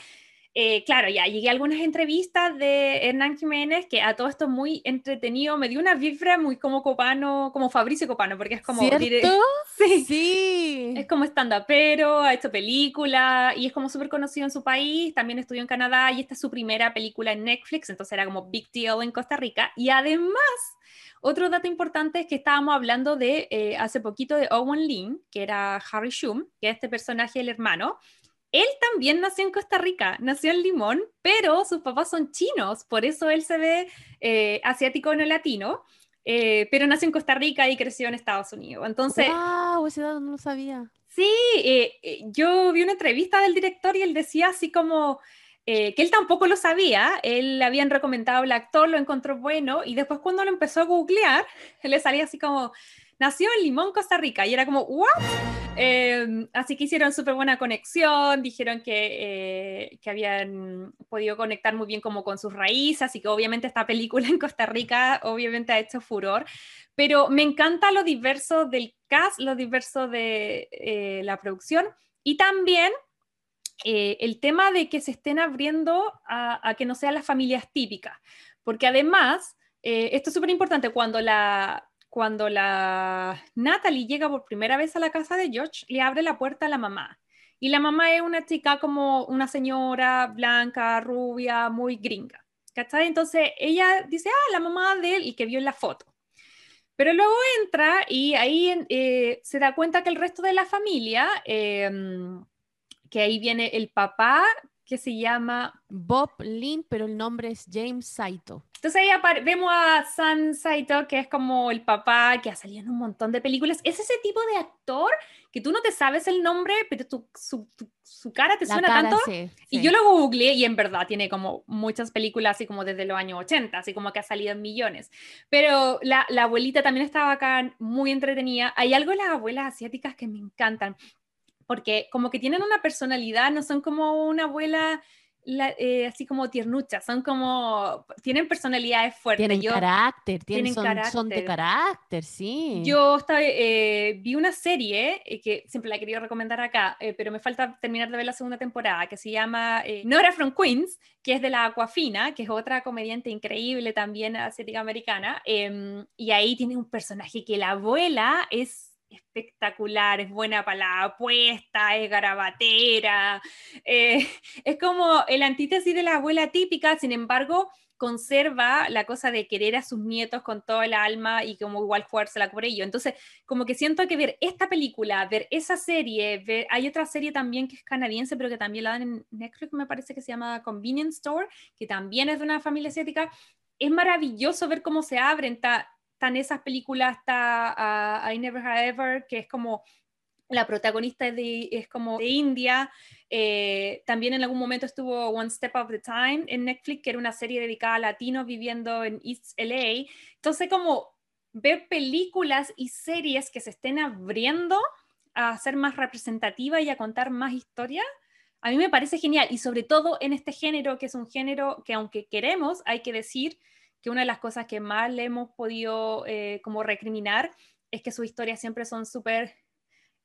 eh, claro, ya llegué a algunas entrevistas de Hernán Jiménez, que a todo esto muy entretenido, me dio una vibra muy como Copano, como Fabricio Copano, porque es como... ¿Cierto? Sí. sí. Es como stand pero ha hecho película y es como súper conocido en su país, también estudió en Canadá y esta es su primera película en Netflix, entonces era como big deal en Costa Rica. Y además, otro dato importante es que estábamos hablando de eh, hace poquito de Owen Lin, que era Harry Shum, que es este personaje, el hermano, él también nació en Costa Rica, nació en Limón, pero sus papás son chinos, por eso él se ve eh, asiático no latino, eh, pero nació en Costa Rica y creció en Estados Unidos. Entonces, wow, ese dato no lo sabía. Sí, eh, yo vi una entrevista del director y él decía así como que él tampoco lo sabía, él le habían recomendado al actor, lo encontró bueno y después cuando lo empezó a googlear, le salía así como nació en Limón, Costa Rica, y era como, ¿what? Em, así que hicieron súper buena conexión, dijeron que, eh, que, habían podido conectar muy bien como con sus raíces, así que obviamente esta película en Costa Rica obviamente ha hecho furor, pero me encanta lo diverso del cast, lo diverso de eh, la producción y también eh, el tema de que se estén abriendo a, a, que no sean las familias típicas, porque además, esto es súper importante, cuando la, cuando la Natalie llega por primera vez a la casa de George, le abre la puerta a la mamá. Y la mamá es una chica como una señora blanca, rubia, muy gringa. ¿Cachai? Entonces ella dice, ah, la mamá de él y que vio en la foto. Pero luego entra y ahí eh, se da cuenta que el resto de la familia, em, que ahí viene el papá, que se llama Bob Lynn, pero el nombre es James Saito. Entonces ahí vemos a San Saito, que es como el papá que ha salido en un montón de películas. Es ese tipo de actor que tú no te sabes el nombre, pero tu, su, su, cara te suena tanto. Y yo lo googleé y en verdad tiene como muchas películas así como desde los años 80, así como que ha salido en millones. Pero la, la abuelita también estaba acá, muy entretenida. Hay algo en las abuelas asiáticas que me encantan, porque como que tienen una personalidad, no son como una abuela eh, así como tiernuchas, son como, tienen personalidades fuertes. Tienen carácter, tienen, son, de carácter, sí. Yo estaba, eh, vi una serie eh, que siempre la he querido recomendar acá, pero me falta terminar de ver la segunda temporada, que se llama Nora from Queens, que es de la Aquafina, que es otra comediante increíble también asiática americana, em, y ahí tiene un personaje que la abuela es espectacular, es buena para la apuesta, es garabatera, eh, es como el antítesis de la abuela típica, sin embargo, conserva la cosa de querer a sus nietos con todo el alma y como igual jugársela por ello. Entonces, como que siento que ver esta película, ver esa serie, hay otra serie también que es canadiense, pero que también la dan en Netflix, me parece que se llama Convenience Store, que también es de una familia asiática. Es maravilloso ver cómo se abren, están esas películas, está uh, I Never Have Ever, que es como la protagonista es, de, es como de India. Eh, también en algún momento estuvo One Step of the Time en Netflix, que era una serie dedicada a latinos viviendo en East LA. Entonces, como ver películas y series que se estén abriendo a ser más representativa y a contar más historias, a mí me parece genial. Y sobre todo en este género, que es un género que aunque queremos, hay que decir que una de las cosas que más le hemos podido eh, como recriminar es que sus historias siempre son súper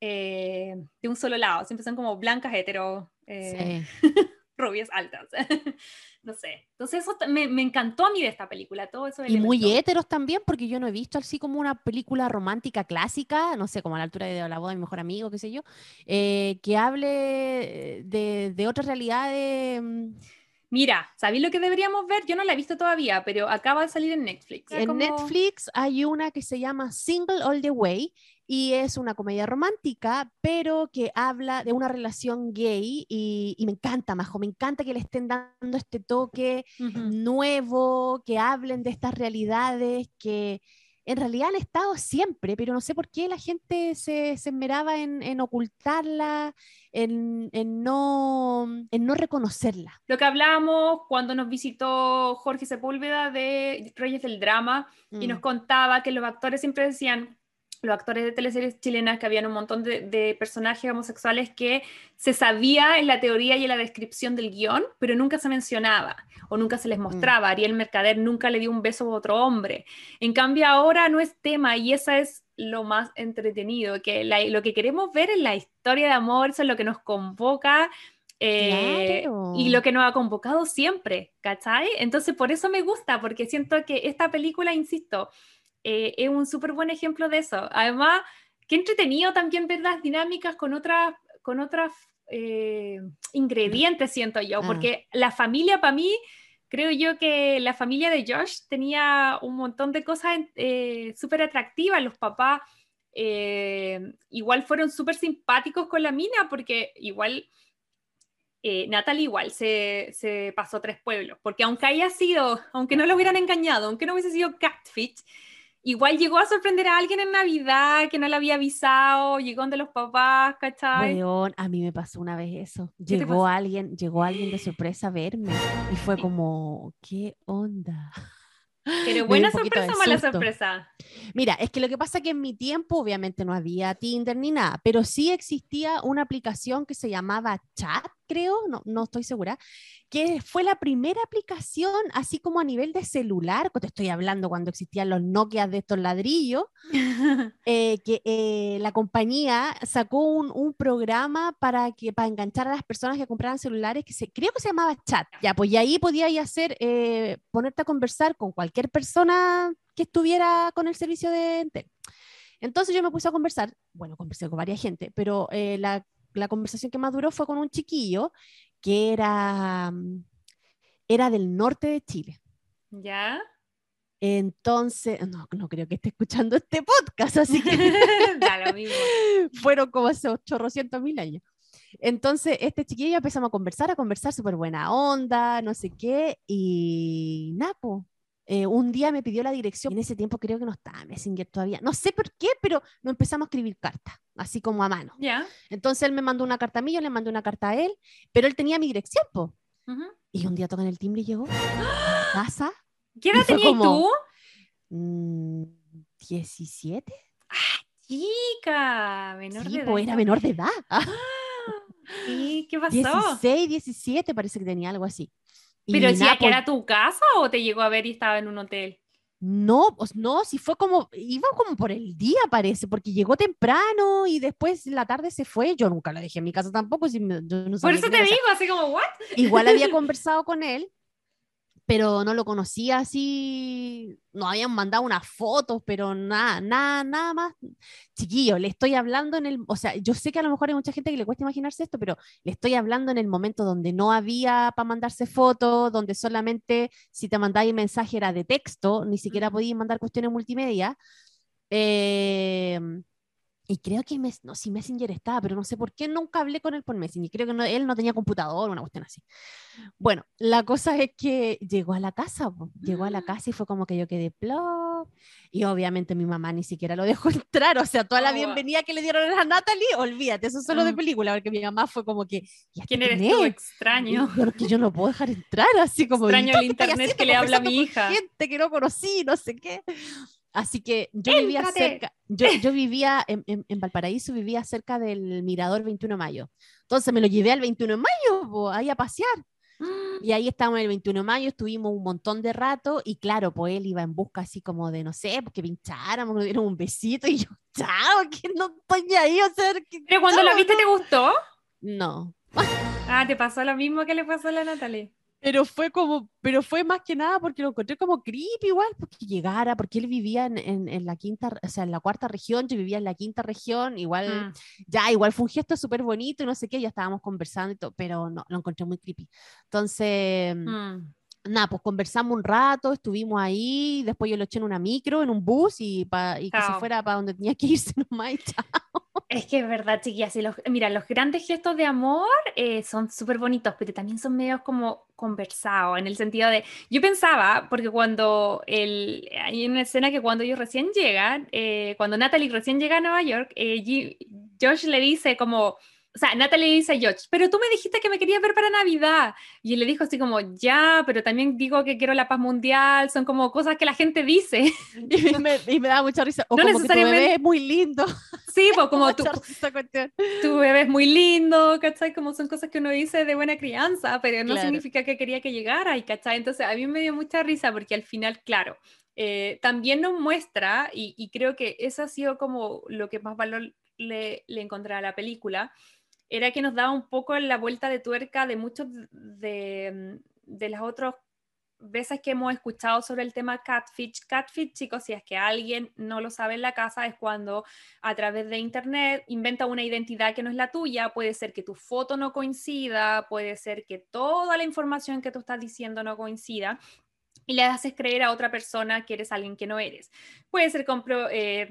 eh, de un solo lado, siempre son como blancas, hetero, eh, rubias, altas. no sé. Entonces eso me, me, encantó a mí de esta película, todo eso. Y muy heteros también, porque yo no he visto así como una película romántica clásica, no sé, como a la altura de la boda de mi mejor amigo, qué sé yo, eh, que hable de, de otras realidades Mira, ¿sabéis lo que deberíamos ver? Yo no la he visto todavía, pero acaba de salir en Netflix. En Netflix hay una que se llama Single All the Way y es una comedia romántica, pero que habla de una relación gay y, me encanta, Majo, me encanta que le estén dando este toque nuevo, que hablen de estas realidades que en realidad han estado siempre, pero no sé por qué la gente se, se esmeraba en, ocultarla, en, no, en no reconocerla. Lo que hablábamos cuando nos visitó Jorge Sepúlveda de Reyes del Drama y nos mm. contaba que los actores siempre decían, los actores de teleseries chilenas que habían un montón de, personajes homosexuales que se sabía en la teoría y en la descripción del guion, pero nunca se mencionaba o nunca se les mm. mostraba. Ariel Mercader nunca le dio un beso a otro hombre. En cambio ahora no es tema y esa es lo más entretenido, que lo que queremos ver en la historia de amor, eso es lo que nos convoca. Eh, y lo que nos ha convocado siempre, ¿cachai? Entonces por eso me gusta, porque siento que esta película, insisto, eh, es un súper buen ejemplo de eso. Además, qué entretenido también ver las dinámicas con otras, con otras eh, ingredientes, siento yo, ah. porque la familia para mí, creo yo que la familia de Josh tenía un montón de cosas eh, súper atractivas, los papás igual fueron súper simpáticos con la mina, porque igual... Natalie igual se, se, pasó tres pueblos, porque aunque haya sido, aunque no lo hubieran engañado, aunque no hubiese sido catfish, igual llegó a sorprender a alguien en Navidad que no le había avisado, llegó donde los papás, ¿cachai? a mí me pasó una vez eso. Llegó alguien, llegó alguien de sorpresa a verme y fue como, ¿qué onda? Pero buena sorpresa o mala sorpresa. Mira, es que lo que pasa es que en mi tiempo obviamente no había Tinder ni nada, pero sí existía una aplicación que se llamaba Chat, creo, no, no estoy segura, que fue la primera aplicación, así como a nivel de celular, te estoy hablando cuando existían los Nokia de estos ladrillos, eh, que eh, la compañía sacó un, un, programa para, que, para enganchar a las personas que compraran celulares, que se, creo que se llamaba Chat, ya, pues y ahí podías hacer, eh, ponerte a conversar con cualquier persona que estuviera con el servicio de Entel. Entonces yo me puse a conversar, bueno, conversé con varias gente, pero la, la conversación que más duró fue con un chiquillo que era, mm, era del norte de Chile. ¿Ya? Entonces, no, no creo que esté escuchando este podcast, así que da lo mismo. fueron como hace 800 mil años. Entonces, este chiquillo empezamos a conversar, a conversar súper buena onda, no sé qué, y Napo, eh, un día me pidió la dirección, en ese tiempo creo que no estaba Messenger todavía, no sé por qué, pero nos empezamos a escribir cartas, así como a mano. Ya. Entonces él me mandó una carta a mí, yo le mandé una carta a él, pero él tenía mi dirección, po. Y un día tocan el timbre y llegó a casa. ¿Qué edad tenías tú? 17. Mm, ¡Ah, chica! Menor de edad. era menor de edad. ¿Y qué pasó? 16, 17, parece que tenía algo así. ¿Pero decía que era tu casa o te llegó a ver y estaba en un hotel? No, pues no, si fue como, iba como por el día parece, porque llegó temprano y después la tarde se fue. Yo nunca la dejé en mi casa tampoco. Si no por eso te digo, así como, ¿what? Igual había conversado con él pero no lo conocía así, no habían mandado unas fotos, pero nada, nada, nada más. Chiquillo, le estoy hablando en el, o sea, yo sé que a lo mejor hay mucha gente que le cuesta imaginarse esto, pero le estoy hablando en el momento donde no había para mandarse fotos, donde solamente si te mandáis mensaje era de texto, ni siquiera podías mandar cuestiones multimedia. Eh, y creo que no, si Messenger estaba, pero no sé por qué nunca hablé con él por Messenger. Creo que él no tenía computador, una cuestión así. Bueno, la cosa es que llegó a la casa, llegó a la casa y fue como que yo quedé plop. Y obviamente mi mamá ni siquiera lo dejó entrar. O sea, toda la oh. bienvenida que le dieron a Natalie, olvídate, eso es solo de mm. película, porque mi mamá fue como que. ¿Quién eres tú? Extraño. Porque yo no puedo dejar entrar, así como. Extraño el internet que le habla a mi hija. Gente que no conocí, no sé qué. Así que yo vivía cerca, yo, yo vivía en, en, Valparaíso, vivía cerca del Mirador 21 de Mayo. Entonces me lo llevé al 21 de Mayo, ahí a pasear. Y ahí estábamos el 21 de mayo, estuvimos un montón de rato y claro, pues él iba en busca así como de, no sé, porque pincháramos, nos dieron un besito y yo, chao, que no estoy ahí, o sea, que, Pero cuando la viste, ¿te gustó? No, Ah, ¿te pasó lo mismo que le pasó a la Natalie? Pero fue como, pero fue más que nada porque lo encontré como creepy igual, porque llegara, porque él vivía en, en, en la quinta, o sea, en la cuarta región, yo vivía en la quinta región, igual, Mm. ya, igual fue un gesto súper bonito y no sé qué, ya estábamos conversando y todo, pero no, lo encontré muy creepy. Entonces, Mm. nada, pues conversamos un rato, estuvimos ahí, después yo lo eché en una micro, en un bus y, pa- y que se fuera para donde tenía que irse nomás y chao. Es que es verdad, chiquillas. los, mira, los grandes gestos de amor eh, son súper bonitos, pero también son medios como conversados, en el sentido de, yo pensaba, porque cuando el, hay una escena que cuando ellos recién llegan, eh, cuando Natalie recién llega a Nueva York, eh, Josh le dice como, o sea, Natalie dice a Josh, pero tú me dijiste que me querías ver para Navidad. Y él le dijo así como, ya, pero también digo que quiero la paz mundial, son como cosas que la gente dice. Y me, y me daba mucha risa. O No como que tu necesariamente- bebé es muy lindo. Sí, pues como cuestión. tu bebé es muy lindo, ¿cachai? Como son cosas que uno dice de buena crianza, pero no Claro. significa que quería que llegara, y ¿cachai? Entonces a mí me dio mucha risa porque al final, claro, eh, también nos muestra, y, y creo que eso ha sido como lo que más valor le, le encontré a la película, era que nos daba un poco la vuelta de tuerca de muchos de, de las otras veces que hemos escuchado sobre el tema catfish. Catfish, chicos, si es que alguien no lo sabe en la casa, es cuando a través de internet inventa una identidad que no es la tuya, puede ser que tu foto no coincida, puede ser que toda la información que tú estás diciendo no coincida y le haces creer a otra persona que eres alguien que no eres. Puede ser, con, eh,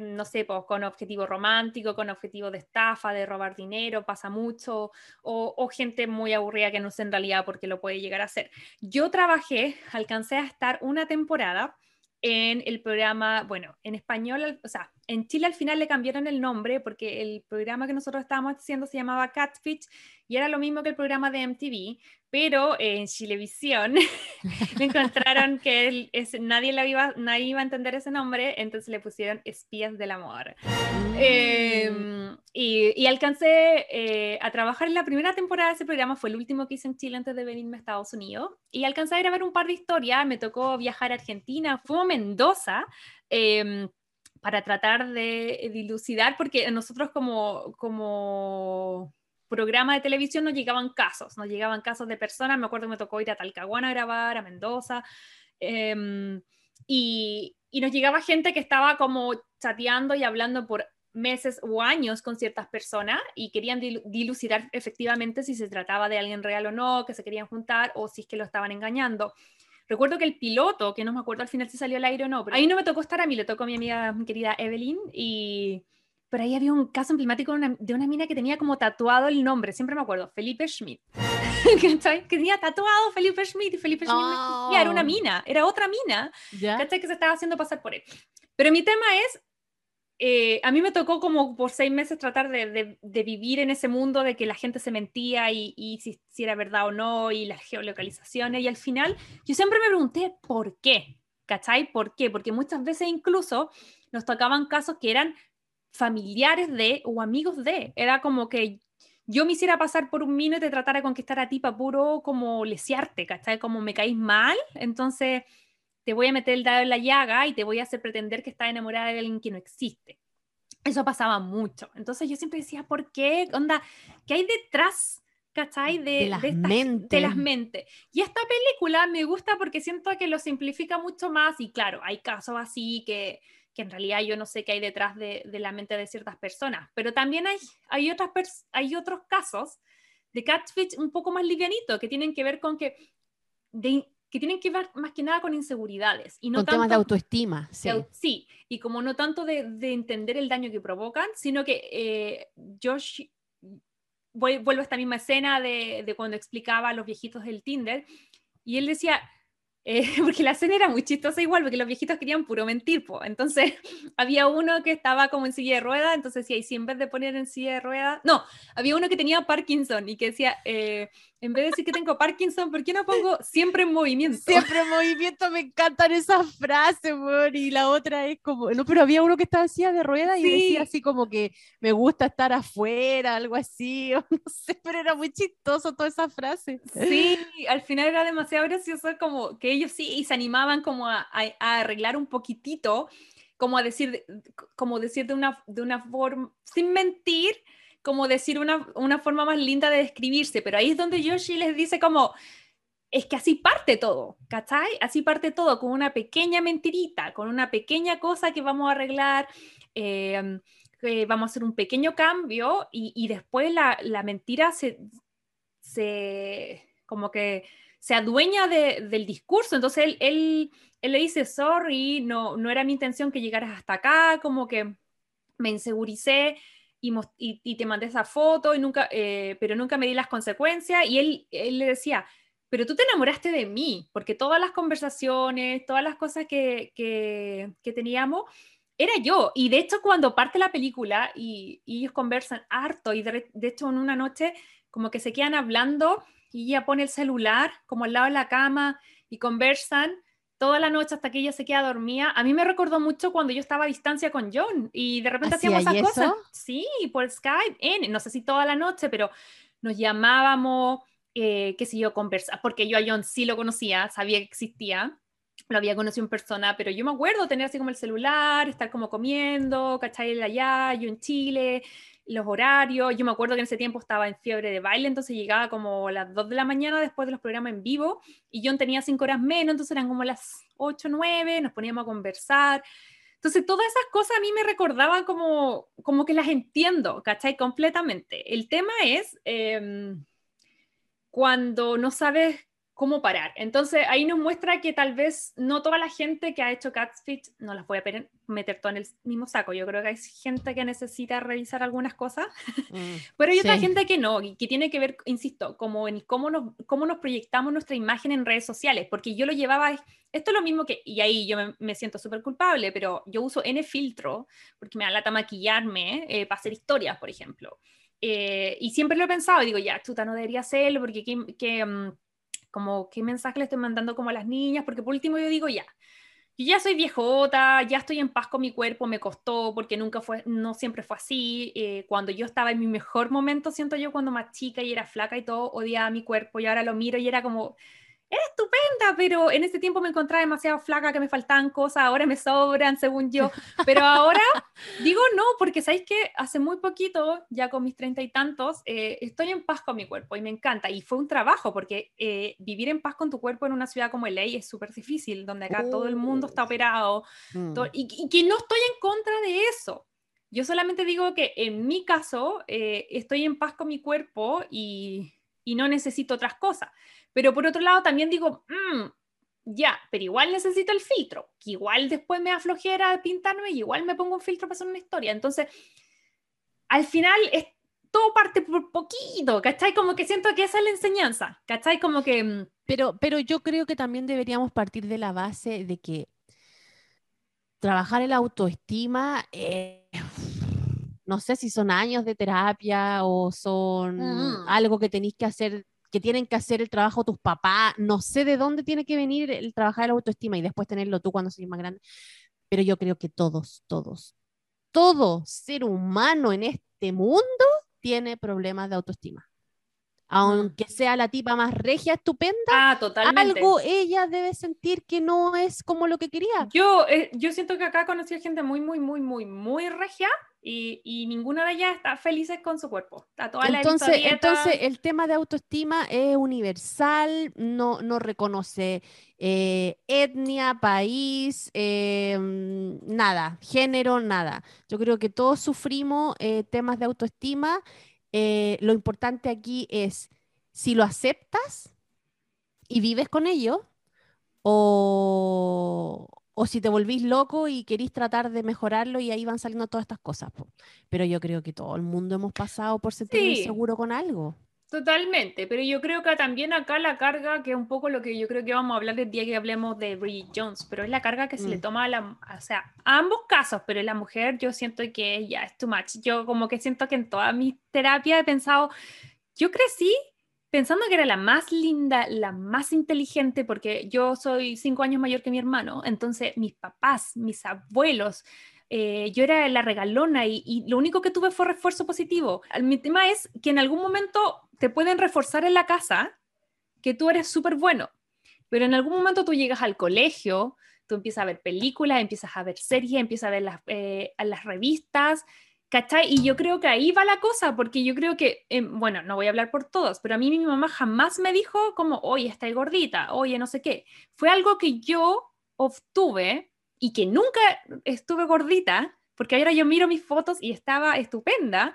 pues, con objetivo romántico, con objetivo de estafa, de robar dinero, pasa mucho, o, o gente muy aburrida que no sé en realidad por qué lo puede llegar a hacer. Yo trabajé, alcancé a estar una temporada en el programa, bueno, en español, o sea, en Chile al final le cambiaron el nombre porque el programa que nosotros estábamos haciendo se llamaba Catfish y era lo mismo que el programa de MTV, pero en Chilevisión le encontraron que el- ese- nadie, la iba, nadie iba a entender ese nombre, entonces le pusieron Espías del Amor. Eh, y, y alcancé eh, a trabajar en la primera temporada de ese programa, fue el último que hice en Chile antes de venirme a Estados Unidos, y alcancé a grabar un par de historias, me tocó viajar a Argentina, fue a Mendoza. Para tratar de dilucidar, porque nosotros como, como programa de televisión nos llegaban casos, nos llegaban casos de personas, me acuerdo que me tocó ir a Talcahuana a grabar, a Mendoza, em, y, y nos llegaba gente que estaba como chateando y hablando por meses o años con ciertas personas y querían dilu- dilucidar efectivamente si se trataba de alguien real o no, que se querían juntar o si es que lo estaban engañando. Recuerdo que el piloto, que no me acuerdo al final si salió al aire o no, pero ahí no me tocó estar a mí, le tocó a mi amiga, mi querida Evelyn, y pero ahí había un caso emblemático de una, de una mina que tenía como tatuado el nombre, siempre me acuerdo, Felipe Schmidt. ¿Cachai? Que tenía tatuado Felipe Schmidt y Felipe Schmidt no existía, era una Oh. mina, era otra mina, ¿Ya? ¿cachai? Que se estaba haciendo pasar por él. Pero mi tema es, eh, a mí me tocó como por seis meses tratar de, de- de vivir en ese mundo de que la gente se mentía y, y si, si era verdad o no y las geolocalizaciones y al final yo siempre me pregunté por qué, ¿cachai? ¿Por qué? Porque muchas veces incluso nos tocaban casos que eran familiares de o amigos de, era como que yo me hiciera pasar por un mino y te tratara de conquistar a ti para puro como lesearte, ¿cachai? Como me caís mal, entonces te voy a meter el dedo en la llaga y te voy a hacer pretender que estás enamorada de alguien que no existe. Eso pasaba mucho. Entonces yo siempre decía, ¿por qué? Onda, ¿qué hay detrás? ¿Cachai? De, De las esta- mentes. de las mentes. Y esta película me gusta porque siento que lo simplifica mucho más y claro, hay casos así que, que en realidad yo no sé qué hay detrás de, de la mente de ciertas personas, pero también hay, hay, otras hay otros casos de catfish un poco más livianito que tienen que ver con que, de- que tienen que ver más que nada con inseguridades y no Con temas de tanto- autoestima, sí. de sí, y como no tanto de, de entender el daño que provocan, sino que eh, Josh vuel- vuelvo a esta misma escena de, de cuando explicaba a los viejitos del Tinder, y él decía, eh, porque la escena era muy chistosa igual, porque los viejitos querían puro mentir, po. entonces había uno que estaba como en silla de ruedas, entonces decía, y si en vez de poner en silla de ruedas, no, había uno que tenía Parkinson y que decía, eh, En vez de decir que tengo Parkinson, ¿por qué no pongo siempre en movimiento? Siempre en movimiento, me encantan esas frases, amor. Y la otra es como, no, pero había uno que estaba así de rueda y decía así como que me gusta estar afuera, algo así, o no sé, pero era muy chistoso toda esa frase. Sí, al final era demasiado gracioso, como que ellos sí se animaban como a, a arreglar un poquitito, como a decir, como decir de una, de una forma, sin mentir, como decir una, una forma más linda de describirse, pero ahí es donde Yoshi les dice como, es que así parte todo, ¿cachai? Así parte todo, con una pequeña mentirita, con una pequeña cosa que vamos a arreglar, em, vamos a hacer un pequeño cambio y, y después la, la, mentira se, se, como que se adueña de, del discurso, entonces él, él, él, le dice, sorry, no, no era mi intención que llegaras hasta acá, como que me inseguricé, y, te mandé esa foto, y nunca, eh, pero nunca me di las consecuencias. Y él, él le decía, pero tú te enamoraste de mí, porque todas las conversaciones, todas las cosas que, que, teníamos, era yo. Y de hecho, cuando parte la película y, ellos conversan harto, y de, de, hecho en una noche como que se quedan hablando y ella pone el celular como al lado de la cama y conversan, toda la noche hasta que ella se queda dormida. A mí me recordó mucho cuando yo estaba a distancia con John y de repente hacíamos esas cosas. Sí, por Skype, en, no sé si toda la noche, pero nos llamábamos, eh, qué sé yo, conversar, porque yo a John sí lo conocía, sabía que existía, lo había conocido en persona, pero yo me acuerdo tener así como el celular, estar como comiendo, ¿cachai? allá, yo en Chile, los horarios. Yo me acuerdo que en ese tiempo estaba en fiebre de baile, entonces llegaba como las 2 de la mañana después de los programas en vivo y John tenía 5 horas menos, entonces eran como las 8, 9, nos poníamos a conversar. Entonces, todas esas cosas a mí me recordaban como, como que las entiendo, ¿cachai? Completamente. El tema es em, cuando no sabes cómo parar. Entonces ahí nos muestra que tal vez no toda la gente que ha hecho Catfish, no las voy a meter todo en el mismo saco, yo creo que hay gente que necesita revisar algunas cosas, mm, pero hay otra gente que no, y que tiene que ver, insisto, como en cómo nos, cómo nos proyectamos nuestra imagen en redes sociales, porque yo lo llevaba, esto es lo mismo que, y ahí yo me, siento súper culpable, pero yo uso N filtro, porque me da lata maquillarme eh, para hacer historias, por ejemplo. Eh, y siempre lo he pensado, y digo, ya, chuta, no debería hacerlo, porque que, como qué mensaje le estoy mandando como a las niñas, porque por último yo digo ya, yo ya soy viejota, ya estoy en paz con mi cuerpo, me costó porque nunca fue, no siempre fue así. Eh, cuando yo estaba en mi mejor momento, siento yo cuando más chica y era flaca y todo, odiaba mi cuerpo y ahora lo miro y era como, era estupenda, pero en ese tiempo me encontraba demasiado flaca, que me faltaban cosas, ahora me sobran, según yo. Pero ahora digo no, porque sabéis que hace muy poquito, ya con mis treinta y tantos, eh, estoy en paz con mi cuerpo y me encanta. Y fue un trabajo, porque eh, vivir en paz con tu cuerpo en una ciudad como LA es súper difícil, donde acá todo el mundo está operado, mm. y, que no estoy en contra de eso. Yo solamente digo que en mi caso eh, estoy en paz con mi cuerpo y, y no necesito otras cosas. Pero por otro lado también digo, mm, ya, pero igual necesito el filtro, que igual después me aflojera pintarme y igual me pongo un filtro para hacer una historia. Entonces, al final es todo parte por poquito, ¿cachai? Como que siento que esa es la enseñanza, ¿cachai? Como que... Mm, pero, pero yo creo que también deberíamos partir de la base de que trabajar en la autoestima, eh, no sé si son años de terapia o son mm. algo que tenéis que hacer que tienen que hacer el trabajo tus papás, no sé de dónde tiene que venir el trabajar la autoestima y después tenerlo tú cuando seas más grande, pero yo creo que todos, todos, todo ser humano en este mundo tiene problemas de autoestima. Aunque sea la tipa más regia, estupenda, ah, algo ella debe sentir que no es como lo que quería. Yo, eh, yo siento que acá conocí a gente muy, muy, muy, muy, muy regia y, ninguna de ellas está felices con su cuerpo. Está toda entonces, entonces, el tema de autoestima es universal, no, no reconoce eh, etnia, país, eh, nada, género, nada. Yo creo que todos sufrimos eh, temas de autoestima. lo importante aquí es si lo aceptas y vives con ello o, o si te volvís loco y querís tratar de mejorarlo y ahí van saliendo todas estas cosas. Pero yo creo que todo el mundo hemos pasado por sentirnos sí, inseguro con algo. Totalmente, pero yo creo que también acá la carga, que es un poco lo que yo creo que vamos a hablar el día que hablemos de Bridget Jones, pero es la carga que se le mm. toma a la, o sea, a ambos casos, pero en la mujer yo siento que ya es too much. Yo como que siento que en toda mi terapia he pensado, yo crecí pensando que era la más linda, la más inteligente, porque yo soy cinco años mayor que mi hermano, entonces mis papás, mis abuelos, eh, yo era la regalona y, lo único que tuve fue refuerzo positivo. Mi tema es que en algún momento te pueden reforzar en la casa que tú eres súper bueno, pero en algún momento tú llegas al colegio, tú empiezas a ver películas, empiezas a ver series, empiezas a ver las, eh, las revistas, ¿cachai? Y yo creo que ahí va la cosa, porque yo creo que, eh, bueno, no voy a hablar por todos, pero a mí mi mamá jamás me dijo como, oye, está gordita, oye, no sé qué. Fue algo que yo obtuve y que nunca estuve gordita, porque ahora yo miro mis fotos y estaba estupenda,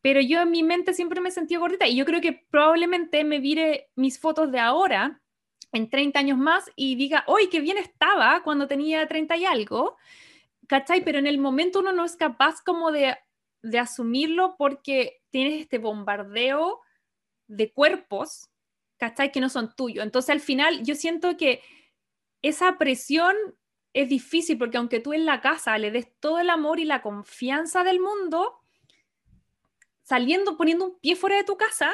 pero yo en mi mente siempre me sentí gordita y yo creo que probablemente me vire mis fotos de ahora en 30 años más y diga, ¡oye, qué bien estaba cuando tenía 30 y algo! ¿Cachai? Pero en el momento uno no es capaz como de, de asumirlo porque tienes este bombardeo de cuerpos, ¿cachai? Que no son tuyos. Entonces al final yo siento que esa presión es difícil porque aunque tú en la casa le des todo el amor y la confianza del mundo, saliendo, poniendo un pie fuera de tu casa,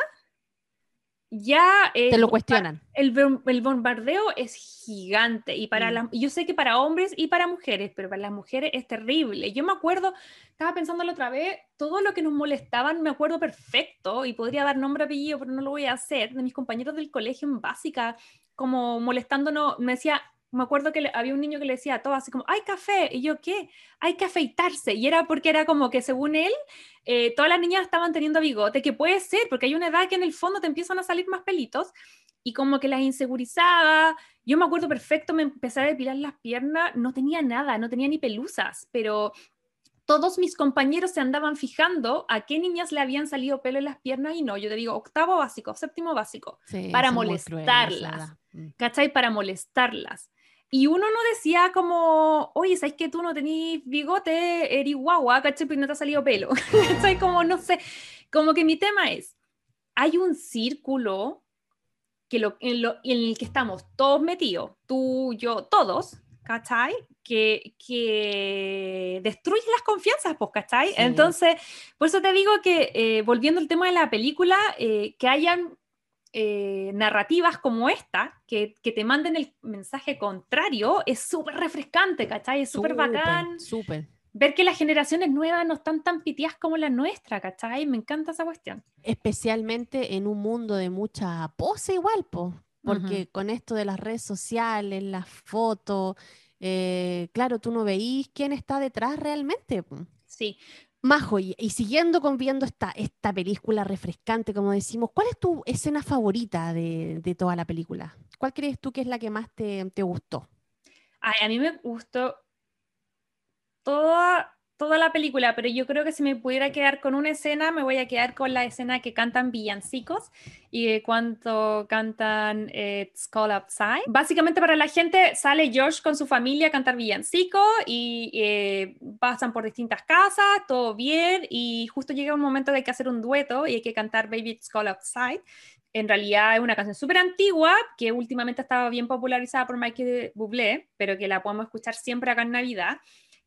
ya... Te lo cuestionan. El, el, bombardeo es gigante y para mm. yo sé que para hombres y para mujeres, pero para las mujeres es terrible. Yo me acuerdo, estaba pensando la otra vez, todo lo que nos molestaban, me acuerdo perfecto y podría dar nombre, apellido, pero no lo voy a hacer, de mis compañeros del colegio en básica, como molestándonos, me decía, me acuerdo que había un niño que le decía a todo así como, hay café, y yo, ¿qué? Hay que afeitarse, y era porque era como que según él, eh, todas las niñas estaban teniendo bigote, que puede ser, porque hay una edad que en el fondo te empiezan a salir más pelitos, y como que las insegurizaba, yo me acuerdo perfecto, me empecé a depilar las piernas, no tenía nada, no tenía ni pelusas, pero todos mis compañeros se andaban fijando a qué niñas le habían salido pelo en las piernas y no, yo te digo octavo básico, séptimo básico, para molestarlas, mm. ¿cachai? Para molestarlas. Y uno no decía como, oye, ¿sabes que tú no tenés bigote, eres guagua, ¿cachai? Pero no te ha salido pelo. ¿Cachai? Como, no sé, como que mi tema es, hay un círculo que lo, en, lo, en el que estamos todos metidos, tú, yo, todos, ¿cachai? Que, que destruye las confianzas, pues, ¿cachai? Entonces, por eso te digo que, eh, volviendo al tema de la película, eh, que hayan eh, narrativas como esta, que, que, te manden el mensaje contrario, es súper refrescante, ¿cachai? Es súper bacán. Súper. Ver que las generaciones nuevas no están tan pitias como la nuestra, ¿cachai? Me encanta esa cuestión. Especialmente en un mundo de mucha pose igual, po, porque con esto de las redes sociales, las fotos, eh, claro, tú no veís quién está detrás realmente. Sí, Majo, y, siguiendo con viendo esta, esta película refrescante, como decimos, ¿cuál es tu escena favorita de, toda la película? ¿Cuál crees tú que es la que más te, te gustó? a mí me gustó toda toda la película, pero yo creo que si me pudiera quedar con una escena, me voy a quedar con la escena que cantan villancicos y cuando cantan It's Call Outside. Básicamente para la gente sale George con su familia a cantar villancicos y eh, pasan por distintas casas, todo bien, y justo llega un momento de hay que hacer un dueto y hay que cantar Baby It's Call Outside. En realidad es una canción súper antigua que últimamente estaba bien popularizada por Michael Bublé, pero que la podemos escuchar siempre acá en Navidad.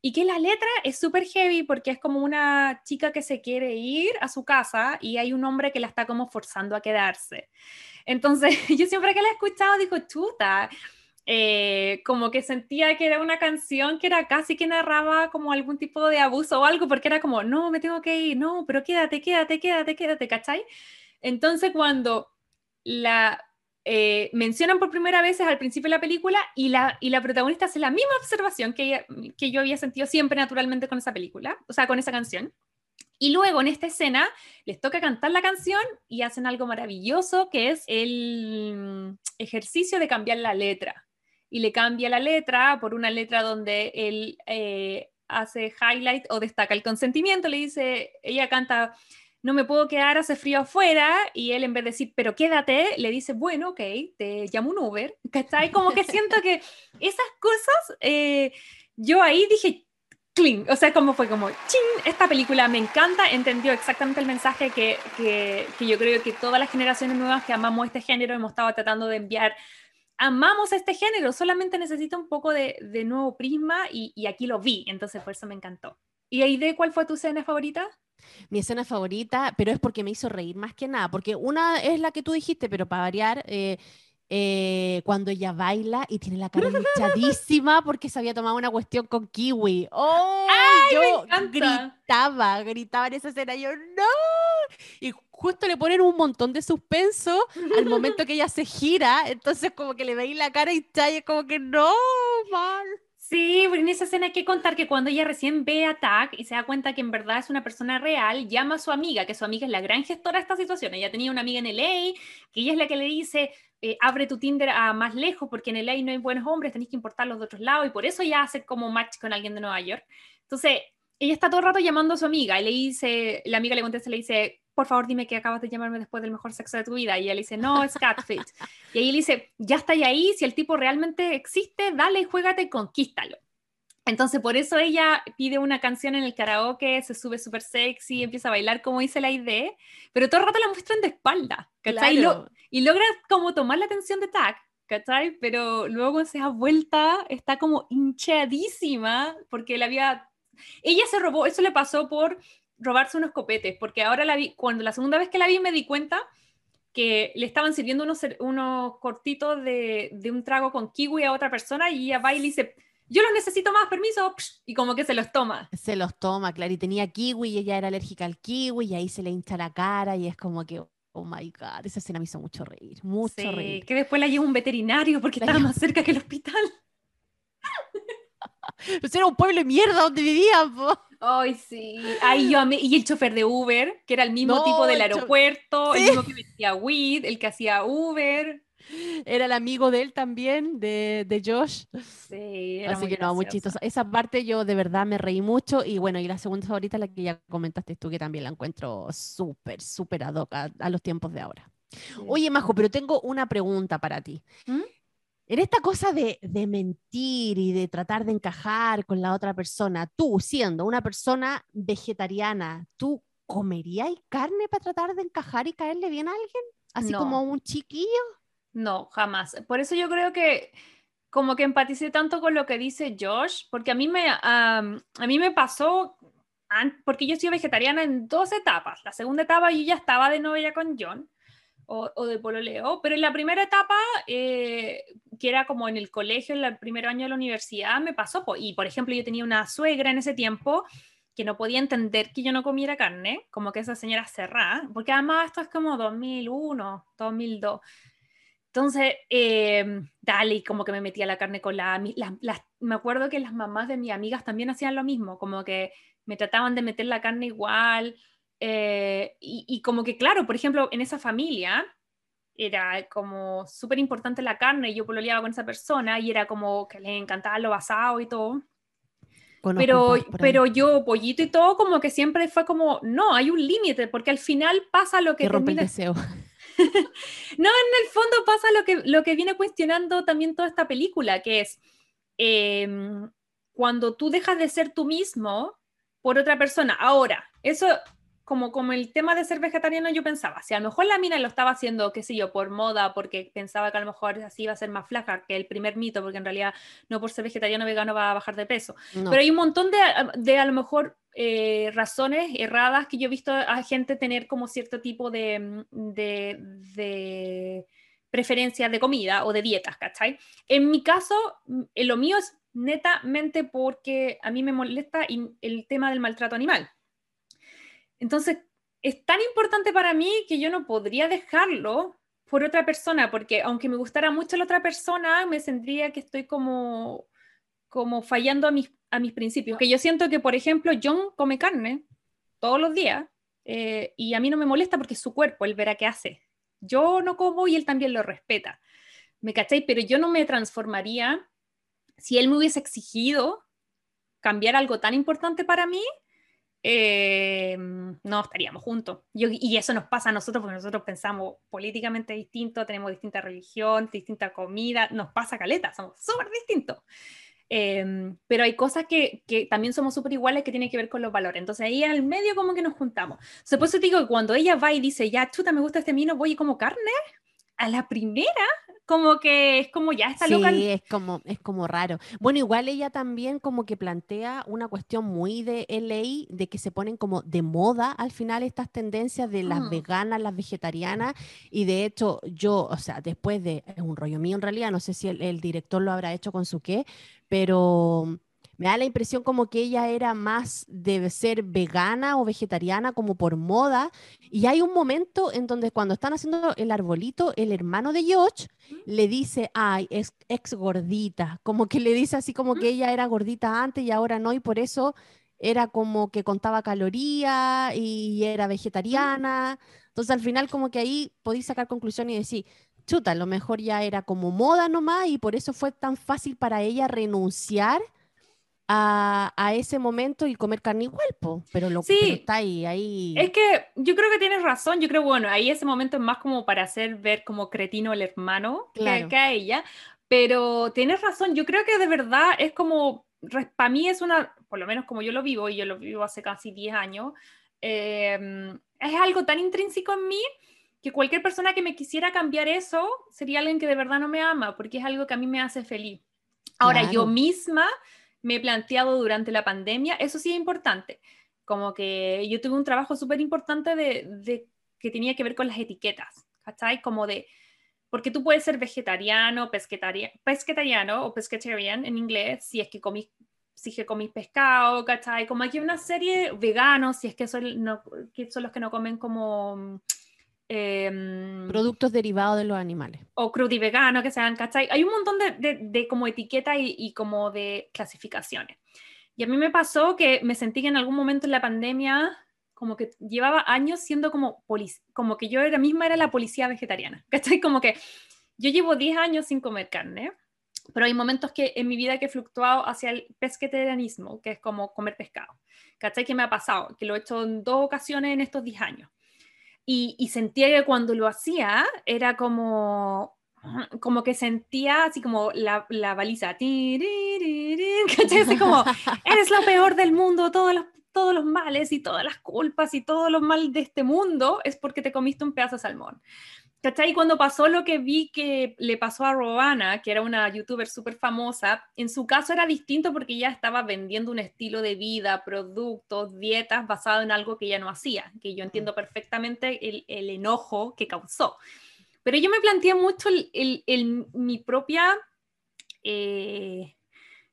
Y que la letra es súper heavy porque es como una chica que se quiere ir a su casa y hay un hombre que la está como forzando a quedarse. Entonces, yo siempre que la he escuchado digo, chuta, eh, como que sentía que era una canción que era casi que narraba como algún tipo de abuso o algo, porque era como, no, me tengo que ir, no, pero quédate, quédate, quédate, quédate, ¿cachai? Entonces, cuando la eh, mencionan por primera vez al principio de la película y la, y la protagonista hace la misma observación que, que yo había sentido siempre naturalmente con esa película, o sea, con esa canción. Y luego en esta escena les toca cantar la canción y hacen algo maravilloso que es el ejercicio de cambiar la letra. Y le cambia la letra por una letra donde él eh, hace highlight o destaca el consentimiento. Le dice, ella canta no me puedo quedar, hace frío afuera, y él en vez de decir, pero quédate, le dice, bueno, ok, te llamo un Uber, ¿cachai? Como que siento que esas cosas, eh, yo ahí dije, cling, o sea, como fue como, ching, esta película me encanta, entendió exactamente el mensaje que, que, que yo creo que todas las generaciones nuevas que amamos este género hemos estado tratando de enviar amamos este género, solamente necesita un poco de, de nuevo prisma y, y, aquí lo vi, entonces por eso me encantó. ¿Y Aide, cuál fue tu escena favorita? Mi escena favorita, pero es porque me hizo reír más que nada, porque una es la que tú dijiste, pero para variar, eh, eh, cuando ella baila y tiene la cara hinchadísima porque se había tomado una cuestión con Kiwi. ¡Oh! yo gritaba, gritaba en esa escena, yo ¡no! Y justo le ponen un montón de suspenso al momento que ella se gira, entonces como que le veis la cara hinchada y es como que ¡no! Mal. Sí, en esa escena hay que contar que cuando ella recién ve a Tack y se da cuenta que en verdad es una persona real, llama a su amiga, que su amiga es la gran gestora de esta situación. Ella tenía una amiga en LA, que ella es la que le dice, eh, abre tu Tinder a más lejos, porque en LA no hay buenos hombres, tenés que importarlos de otros lados, y por eso ya hace como match con alguien de Nueva York. Entonces, ella está todo el rato llamando a su amiga, y le dice, la amiga le contesta, le dice, por favor dime que acabas de llamarme después del mejor sexo de tu vida. Y ella le dice, no, es catfish. y ahí le dice, ya está ahí, si el tipo realmente existe, dale, juégate, conquístalo. Entonces, por eso ella pide una canción en el karaoke, se sube súper sexy, empieza a bailar como dice la idea, pero todo el rato la muestran de espalda, ¿cachai? Y, logra como tomar la atención de Tac, ¿cachai? Pero luego se da vuelta, está como hinchadísima, porque la había... Ella se robó, eso le pasó por robarse unos copetes, porque ahora la vi, cuando la segunda vez que la vi me di cuenta que le estaban sirviendo unos, unos cortitos de, de un trago con kiwi a otra persona y ella va y le dice yo los necesito más, permiso, y como que se los toma. Se los toma, claro, y tenía kiwi y ella era alérgica al kiwi y ahí se le hincha la cara y es como que, oh my god, esa escena me hizo mucho reír, mucho sí, reír. Que después la lleva un veterinario porque estaba más cerca que el hospital. Pues era un pueblo de mierda donde vivían, Ay, sí. Ay, yo Y el chofer de Uber, que era el mismo tipo del aeropuerto, el mismo que metía weed, el que hacía Uber. Era el amigo de él también, de, de Josh. Sí, era Así que no, muy chistoso. Esa parte yo de verdad me reí mucho. Y bueno, y la segunda favorita, la que ya comentaste tú, que también la encuentro súper, súper ad hoc a, los tiempos de ahora. Oye, Majo, pero tengo una pregunta para ti. ¿Mm? En esta cosa de, de, mentir y de tratar de encajar con la otra persona, tú siendo una persona vegetariana, ¿tú comerías carne para tratar de encajar y caerle bien a alguien? Así como un chiquillo. No, jamás. Por eso yo creo que como que empaticé tanto con lo que dice Josh, porque a mí me, a mí me pasó, porque yo soy vegetariana en dos etapas. La segunda etapa yo ya estaba de novia con John, o, o de pololeo, pero en la primera etapa, eh, que era como en el colegio, en el primer año de la universidad, me pasó, y por ejemplo yo tenía una suegra en ese tiempo que no podía entender que yo no comiera carne, como que esa señora cerrada, porque además esto es como 2001, 2002. Entonces, eh, dale, como que me metía la carne con la, Me acuerdo que las mamás de mis amigas también hacían lo mismo, como que me trataban de meter la carne igual. Eh, y, como que, claro, por ejemplo, en esa familia era como súper importante la carne y yo pololeaba con esa persona y era como que le encantaba lo basado y todo. pero, pero yo, pollito y todo, como que siempre fue como, no, hay un límite, porque al final pasa lo que... rompe el deseo. no, en el fondo pasa lo que, lo que viene cuestionando también toda esta película, que es em, cuando tú dejas de ser tú mismo por otra persona. Ahora, eso como, como el tema de ser vegetariano, yo pensaba, si a lo mejor la mina lo estaba haciendo, qué sé yo, por moda, porque pensaba que a lo mejor así iba a ser más flaca que el primer mito, porque en realidad no por ser vegetariano o vegano va a bajar de peso. Pero hay un montón de, de a lo mejor eh, razones erradas que yo he visto a gente tener como cierto tipo de, de, de preferencias de comida o de dietas, ¿cachai? En mi caso, lo mío es netamente porque a mí me molesta el tema del maltrato animal. Entonces, es tan importante para mí que yo no podría dejarlo por otra persona, porque aunque me gustara mucho la otra persona, me sentiría que estoy como, como fallando a mis, a mis principios. Que yo siento que, por ejemplo, John come carne todos los días eh, y a mí no me molesta porque es su cuerpo, él verá qué hace. Yo no como y él también lo respeta. ¿Me cacháis? Pero yo no me transformaría si él me hubiese exigido cambiar algo tan importante para mí, eh, no estaríamos juntos. y eso nos pasa a nosotros porque nosotros pensamos políticamente distinto, tenemos distinta religión, distinta comida, nos pasa caleta, somos súper distintos. Em, pero hay cosas que, que también somos súper iguales que tienen que ver con los valores. Entonces ahí al medio como que nos juntamos. por eso te digo que cuando ella va y dice, ya, chuta, me gusta este vino, voy y como carne, a la primera, como que es como ya está sí, loca. es como, es como raro. Bueno, igual ella también como que plantea una cuestión muy de LA, de que se ponen como de moda al final estas tendencias de las Mm. veganas, las vegetarianas, y de hecho yo, o sea, después de, es un rollo mío en realidad, no sé si el, el director lo habrá hecho con su qué, pero me da la impresión como que ella era más de ser vegana o vegetariana como por moda, y hay un momento en donde cuando están haciendo el arbolito, el hermano de George le dice, ay, es ex gordita, como que le dice así como que ella era gordita antes y ahora no, y por eso era como que contaba calorías y era vegetariana. Entonces al final como que ahí podéis sacar conclusión y decir, chuta, a lo mejor ya era como moda nomás y por eso fue tan fácil para ella renunciar a, a ese momento y comer carne igual, po. Pero lo Sí. pero está ahí, ahí. Es que yo creo que tienes razón, yo creo, bueno, ahí ese momento es más como para hacer ver como cretino el hermano que- Claro. que, a ella, pero tienes razón, yo creo que de verdad es como, para mí es una, por lo menos como yo lo vivo, y yo lo vivo hace casi 10 años, eh, es algo tan intrínseco en mí que cualquier persona que me quisiera cambiar eso sería alguien que de verdad no me ama, porque es algo que a mí me hace feliz. Ahora, yo Claro. misma me he planteado durante la pandemia, eso sí es importante, como que yo tuve un trabajo súper importante de, de- que tenía que ver con las etiquetas, ¿cachai? Como de, porque tú puedes ser vegetariano, pesquetaria- pesquetariano o pescatarian en inglés, si es que comís, si es que comís pescado, ¿cachai? Como aquí hay una serie veganos, si es que son, no- que son los que no comen como... em, Productos derivados de los animales. o crudi vegano que sean, ¿cachai? Hay un montón de, de, de como etiquetas y, y como de clasificaciones. Y a mí me pasó que me sentí que en algún momento en la pandemia como que llevaba años siendo como como que yo era misma era la policía vegetariana, ¿cachai? Como que yo llevo 10 años sin comer carne, pero hay momentos que en mi vida que he fluctuado hacia el pesquetarianismo, que es como comer pescado, ¿cachai? Que me ha pasado, que lo he hecho en dos ocasiones en estos 10 años. Y, y sentía que cuando lo hacía era como, como que sentía así como la, la baliza. Así como, eres lo peor del mundo, todos los, todos los males y todas las culpas y todos los mal de este mundo es porque te comiste un pedazo de salmón. ¿Cachai? Cuando pasó lo que vi que le pasó a Robana, que era una youtuber súper famosa, en su caso era distinto porque ella estaba vendiendo un estilo de vida, productos, dietas basado en algo que ella no hacía, que yo entiendo perfectamente el, el enojo que causó. Pero yo me planteé mucho el, el- el- mi propia eh,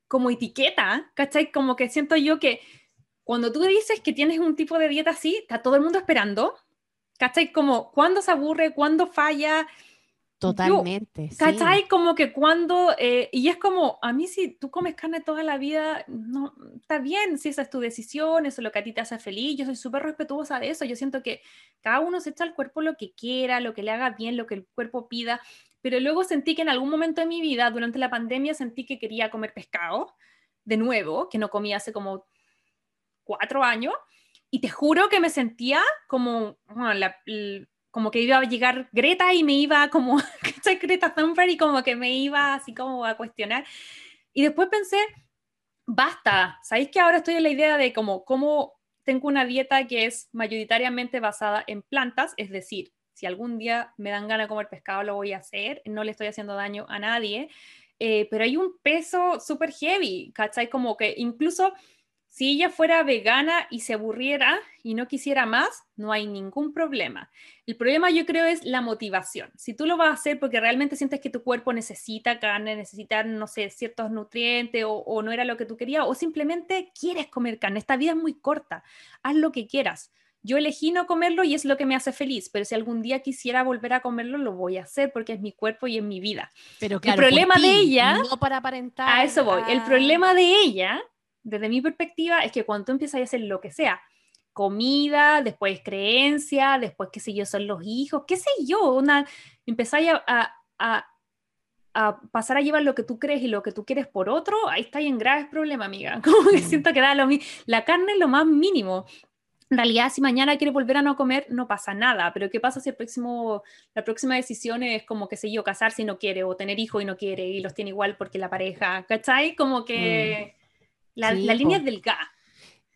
como etiqueta, ¿cachai? Como que siento yo que cuando tú dices que tienes un tipo de dieta así, está todo el mundo esperando, ¿cachai? Como cuándo se aburre, cuándo falla, Totalmente. sí. ¿Cachai? Como que cuando, eh, y es como, a mí si tú comes carne toda la vida, no, está bien, si esa es tu decisión, eso es lo que a ti te hace feliz, yo soy súper respetuosa de eso, yo siento que cada uno se echa al cuerpo lo que quiera, lo que le haga bien, lo que el cuerpo pida, pero luego sentí que en algún momento de mi vida, durante la pandemia, sentí que quería comer pescado, de nuevo, que no comía hace como cuatro años, y te juro que me sentía como, bueno, la- l- como que iba a llegar Greta y me iba como. Greta Thunberg y como que me iba así como a cuestionar. Y después pensé, basta, ¿sabéis que ahora estoy en la idea de como, cómo tengo una dieta que es mayoritariamente basada en plantas, es decir, si algún día me dan ganas de comer pescado, lo voy a hacer, no le estoy haciendo daño a nadie, eh, pero hay un peso súper heavy, ¿cachai? Como que incluso si ella fuera vegana y se aburriera y no quisiera más, no hay ningún problema. El problema yo creo es la motivación. Si tú lo vas a hacer porque realmente sientes que tu cuerpo necesita carne, necesita, no sé, ciertos nutrientes o, o no era lo que tú querías, o simplemente quieres comer carne, esta vida es muy corta, haz lo que quieras. Yo elegí no comerlo y es lo que me hace feliz, pero si algún día quisiera volver a comerlo, lo voy a hacer porque es mi cuerpo y es mi vida. Pero claro, problema por de ti, ella- No para aparentar. A eso voy. El a- problema de ella, desde mi perspectiva, es que cuando tú empiezas a hacer lo que sea, comida, después creencia, después qué sé yo, son los hijos, qué sé yo, una, empezáis a, a, a- a pasar a llevar lo que tú crees y lo que tú quieres por otro, ahí está en graves problemas, amiga. Como que Mm. siento que da lo mismo. La carne es lo más mínimo. En realidad, si mañana quieres volver a no comer, no pasa nada. Pero ¿qué pasa si el próximo, la próxima decisión es como, qué sé yo, casarse y no quiere, o tener hijos y no quiere, y los tiene igual porque la pareja, ¿cachai? Como que la, Sí, la línea es delgada.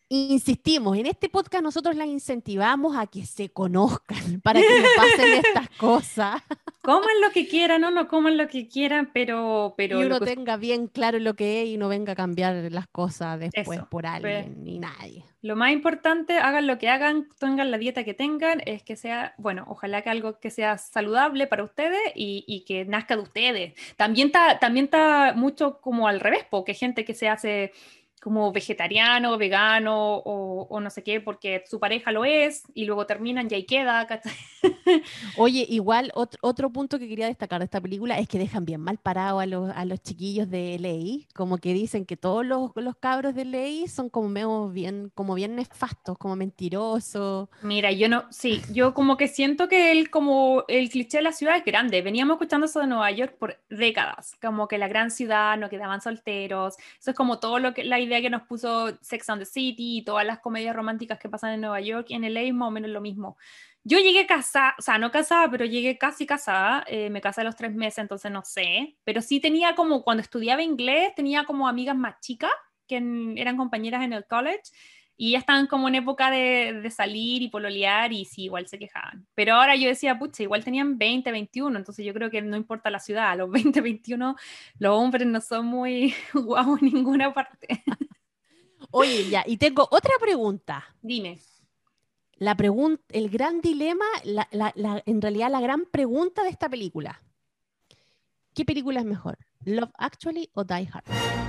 Insistimos, en este podcast nosotros las incentivamos a que se conozcan, para que no pasen estas cosas. coman lo que quieran o no coman lo que quieran, pero... pero y uno que- tenga bien claro lo que es y no venga a cambiar las cosas después Eso, por pues. alguien ni nadie. Lo más importante, hagan lo que hagan, tengan la dieta que tengan, es que sea, bueno, ojalá que algo que sea saludable para ustedes y, y que nazca de ustedes. También está, también está mucho como al revés, porque gente que se hace como vegetariano, vegano o, o no sé qué, porque su pareja lo es y luego terminan y ahí queda. Oye, igual ot- otro punto que quería destacar de esta película es que dejan bien mal parado a los, a los chiquillos de LA, como que dicen que todos los, los cabros de LA son como medio bien, como bien nefastos, como mentirosos. Mira, yo no, sí, yo como que siento que el, como el cliché de la ciudad es grande. Veníamos escuchando eso de Nueva York por décadas, como que la gran ciudad no quedaban solteros. Eso es como todo lo que la idea que nos puso Sex and the City y todas las comedias románticas que pasan en Nueva York y en LA es más o menos lo mismo. Yo llegué casada, o sea, no casada, pero llegué casi casada. eh, me casé a los tres meses, entonces no sé. Pero sí tenía como, cuando estudiaba inglés, tenía como amigas más chicas que en- eran compañeras en el college y ya estaban como en época de, de salir y pololear y sí, igual se quejaban. Pero ahora yo decía, pucha, igual tenían 20, 21, entonces yo creo que no importa la ciudad, a los 20, 21 los hombres no son muy guau en ninguna parte. Oye, ya, y tengo otra pregunta. Dime. La pregunta, el gran dilema, la- la- la- en realidad la gran pregunta de esta película. ¿Qué película es mejor? ¿Love Actually o Die Hard?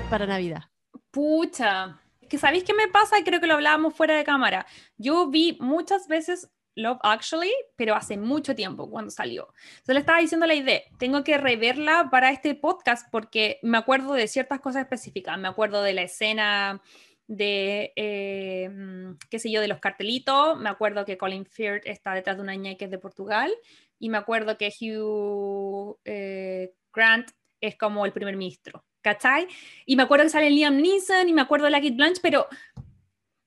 Para Navidad. Pucha, que sabéis qué me pasa y creo que lo hablábamos fuera de cámara. Yo vi muchas veces Love Actually, pero hace mucho tiempo cuando salió. Entonces le estaba diciendo la idea, tengo que reverla para este podcast porque me acuerdo de ciertas cosas específicas. Me acuerdo de la escena de, eh, mm, qué sé yo, de los cartelitos. Me acuerdo que Colin Firth está detrás de una niña que es de Portugal. Y me acuerdo que Hugh eh, Grant es como el primer ministro. ¿Cachai? Y me acuerdo que sale Liam Neeson y me acuerdo de la Kate Blanche, pero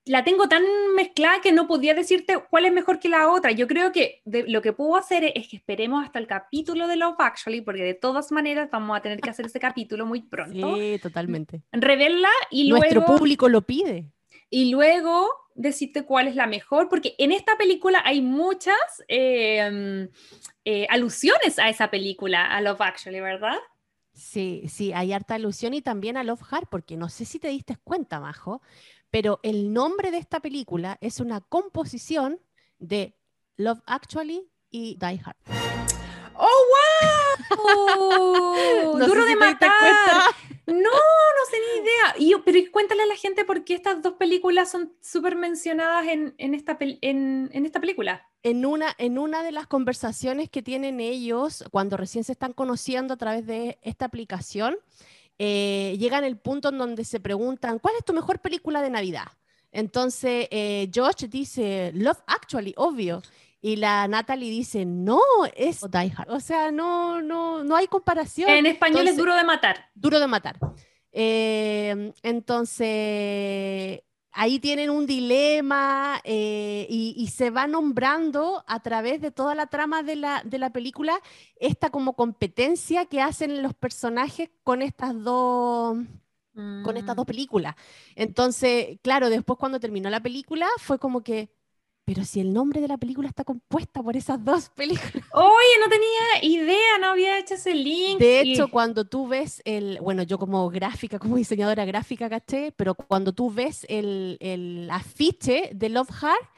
la tengo tan mezclada que no podía decirte cuál es mejor que la otra. Yo creo que de- lo que puedo hacer es que esperemos hasta el capítulo de Love Actually, porque de todas maneras vamos a tener que hacer ese capítulo muy pronto. Sí, totalmente. Reverla y Nuestro luego, público lo pide. y luego decirte cuál es la mejor, porque en esta película hay muchas eh, eh, alusiones a esa película, a Love Actually, ¿verdad? Sí, sí, hay harta alusión y también a Love Hard, porque no sé si te diste cuenta, Majo, pero el nombre de esta película es una composición de Love Actually y Die Hard. ¡Oh! No Duro de matar. No, no sé ni idea. Y, pero cuéntale a la gente por qué estas dos películas son súper mencionadas en, en esta pel- en, en esta película. En una, en una de las conversaciones que tienen ellos cuando recién se están conociendo a través de esta aplicación, eh, llegan al punto en donde se preguntan, ¿cuál es tu mejor película de Navidad? Entonces, eh, Josh dice, Love Actually, obvio. Y la Natalie dice, no, es Die Hard. O sea, no, no, no hay comparación. En español es Entonces- duro de matar. Duro de matar. Eh, entonces, ahí tienen un dilema eh, y, y se va nombrando a través de toda la trama de la, de la película esta como competencia que hacen los personajes con estas dos con estas Mm. dos películas. Entonces, claro, después cuando terminó la película fue como que, pero si el nombre de la película está compuesta por esas dos películas. Oye, no tenía idea, no había hecho ese link. De y- hecho, cuando tú ves el, bueno, yo como gráfica, como diseñadora gráfica, ¿caché? Pero cuando tú ves el, el afiche de Love Hard,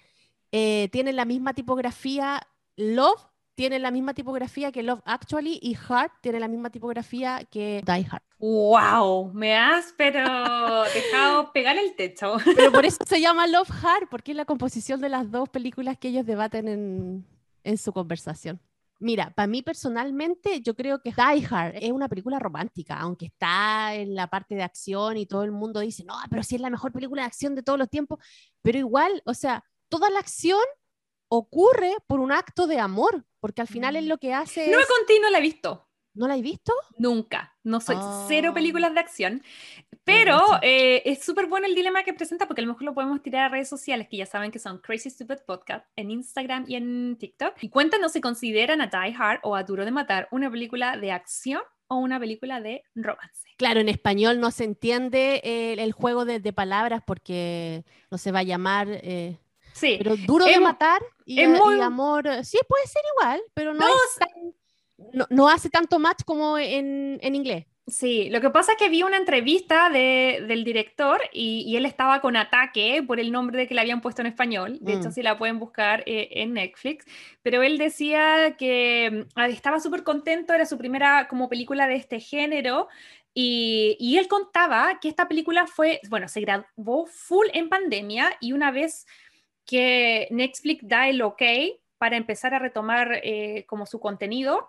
eh, tiene la misma tipografía, Love tiene la misma tipografía que Love Actually y Heart tiene la misma tipografía que Die Hard. Wow, me has pero dejado pegar el techo. Pero por eso se llama Love Hard, porque es la composición de las dos películas que ellos debaten en, en su conversación. Mira, para mí personalmente, yo creo que Die Hard es una película romántica, aunque está en la parte de acción y todo el mundo dice, no, pero sí es la mejor película de acción de todos los tiempos, pero igual, o sea, toda la acción ocurre por un acto de amor, porque al final es Mm. lo que hace... No es- continuo la he visto. ¿No la he visto? Nunca. No soy cero Ah. películas de acción. Pero eh, es súper bueno el dilema que presenta porque a lo mejor lo podemos tirar a redes sociales que ya saben que son Crazy Stupid Podcast en Instagram y en TikTok. Y cuéntanos si consideran a Die Hard o a Duro de Matar una película de acción o una película de romance. Claro, en español no se entiende eh, el juego de, de palabras porque no se va a llamar... eh, Sí. Pero duro Es de matar y, es y muy- amor, eh, sí puede ser igual, pero no, No, es tan, no, no hace tanto match como en, en inglés. Sí, lo que pasa es que vi una entrevista de, del director y, y, él estaba con ataque por el nombre de que le habían puesto en español. De hecho, Mm. si la pueden buscar eh, en Netflix. Pero él decía que mm, estaba súper contento, era su primera como película de este género. Y, y él contaba que esta película fue, bueno, se grabó full en pandemia y una vez que Netflix da el ok para empezar a retomar eh, como su contenido,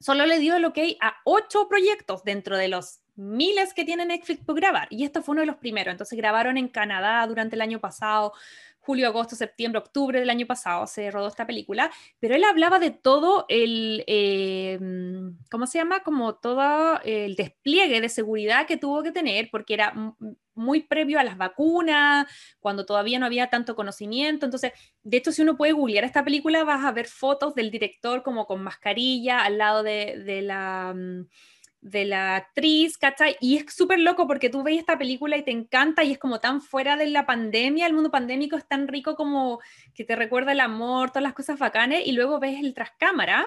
solo le dio el ok a ocho proyectos dentro de los miles que tiene Netflix por grabar. Y esto fue uno de los primeros. Entonces grabaron en Canadá durante el año pasado, julio, agosto, septiembre, octubre del año pasado se rodó esta película, pero él hablaba de todo el, eh, ¿cómo se llama? Como todo el despliegue de seguridad que tuvo que tener, porque era muy previo a las vacunas, cuando todavía no había tanto conocimiento. Entonces, de hecho, si uno puede googlear esta película, vas a ver fotos del director como con mascarilla al lado de, de la de la actriz, ¿cachai? Y es súper loco porque tú ves esta película y te encanta y es como tan fuera de la pandemia, el mundo pandémico es tan rico como que te recuerda el amor, todas las cosas bacanes, y luego ves el trascámara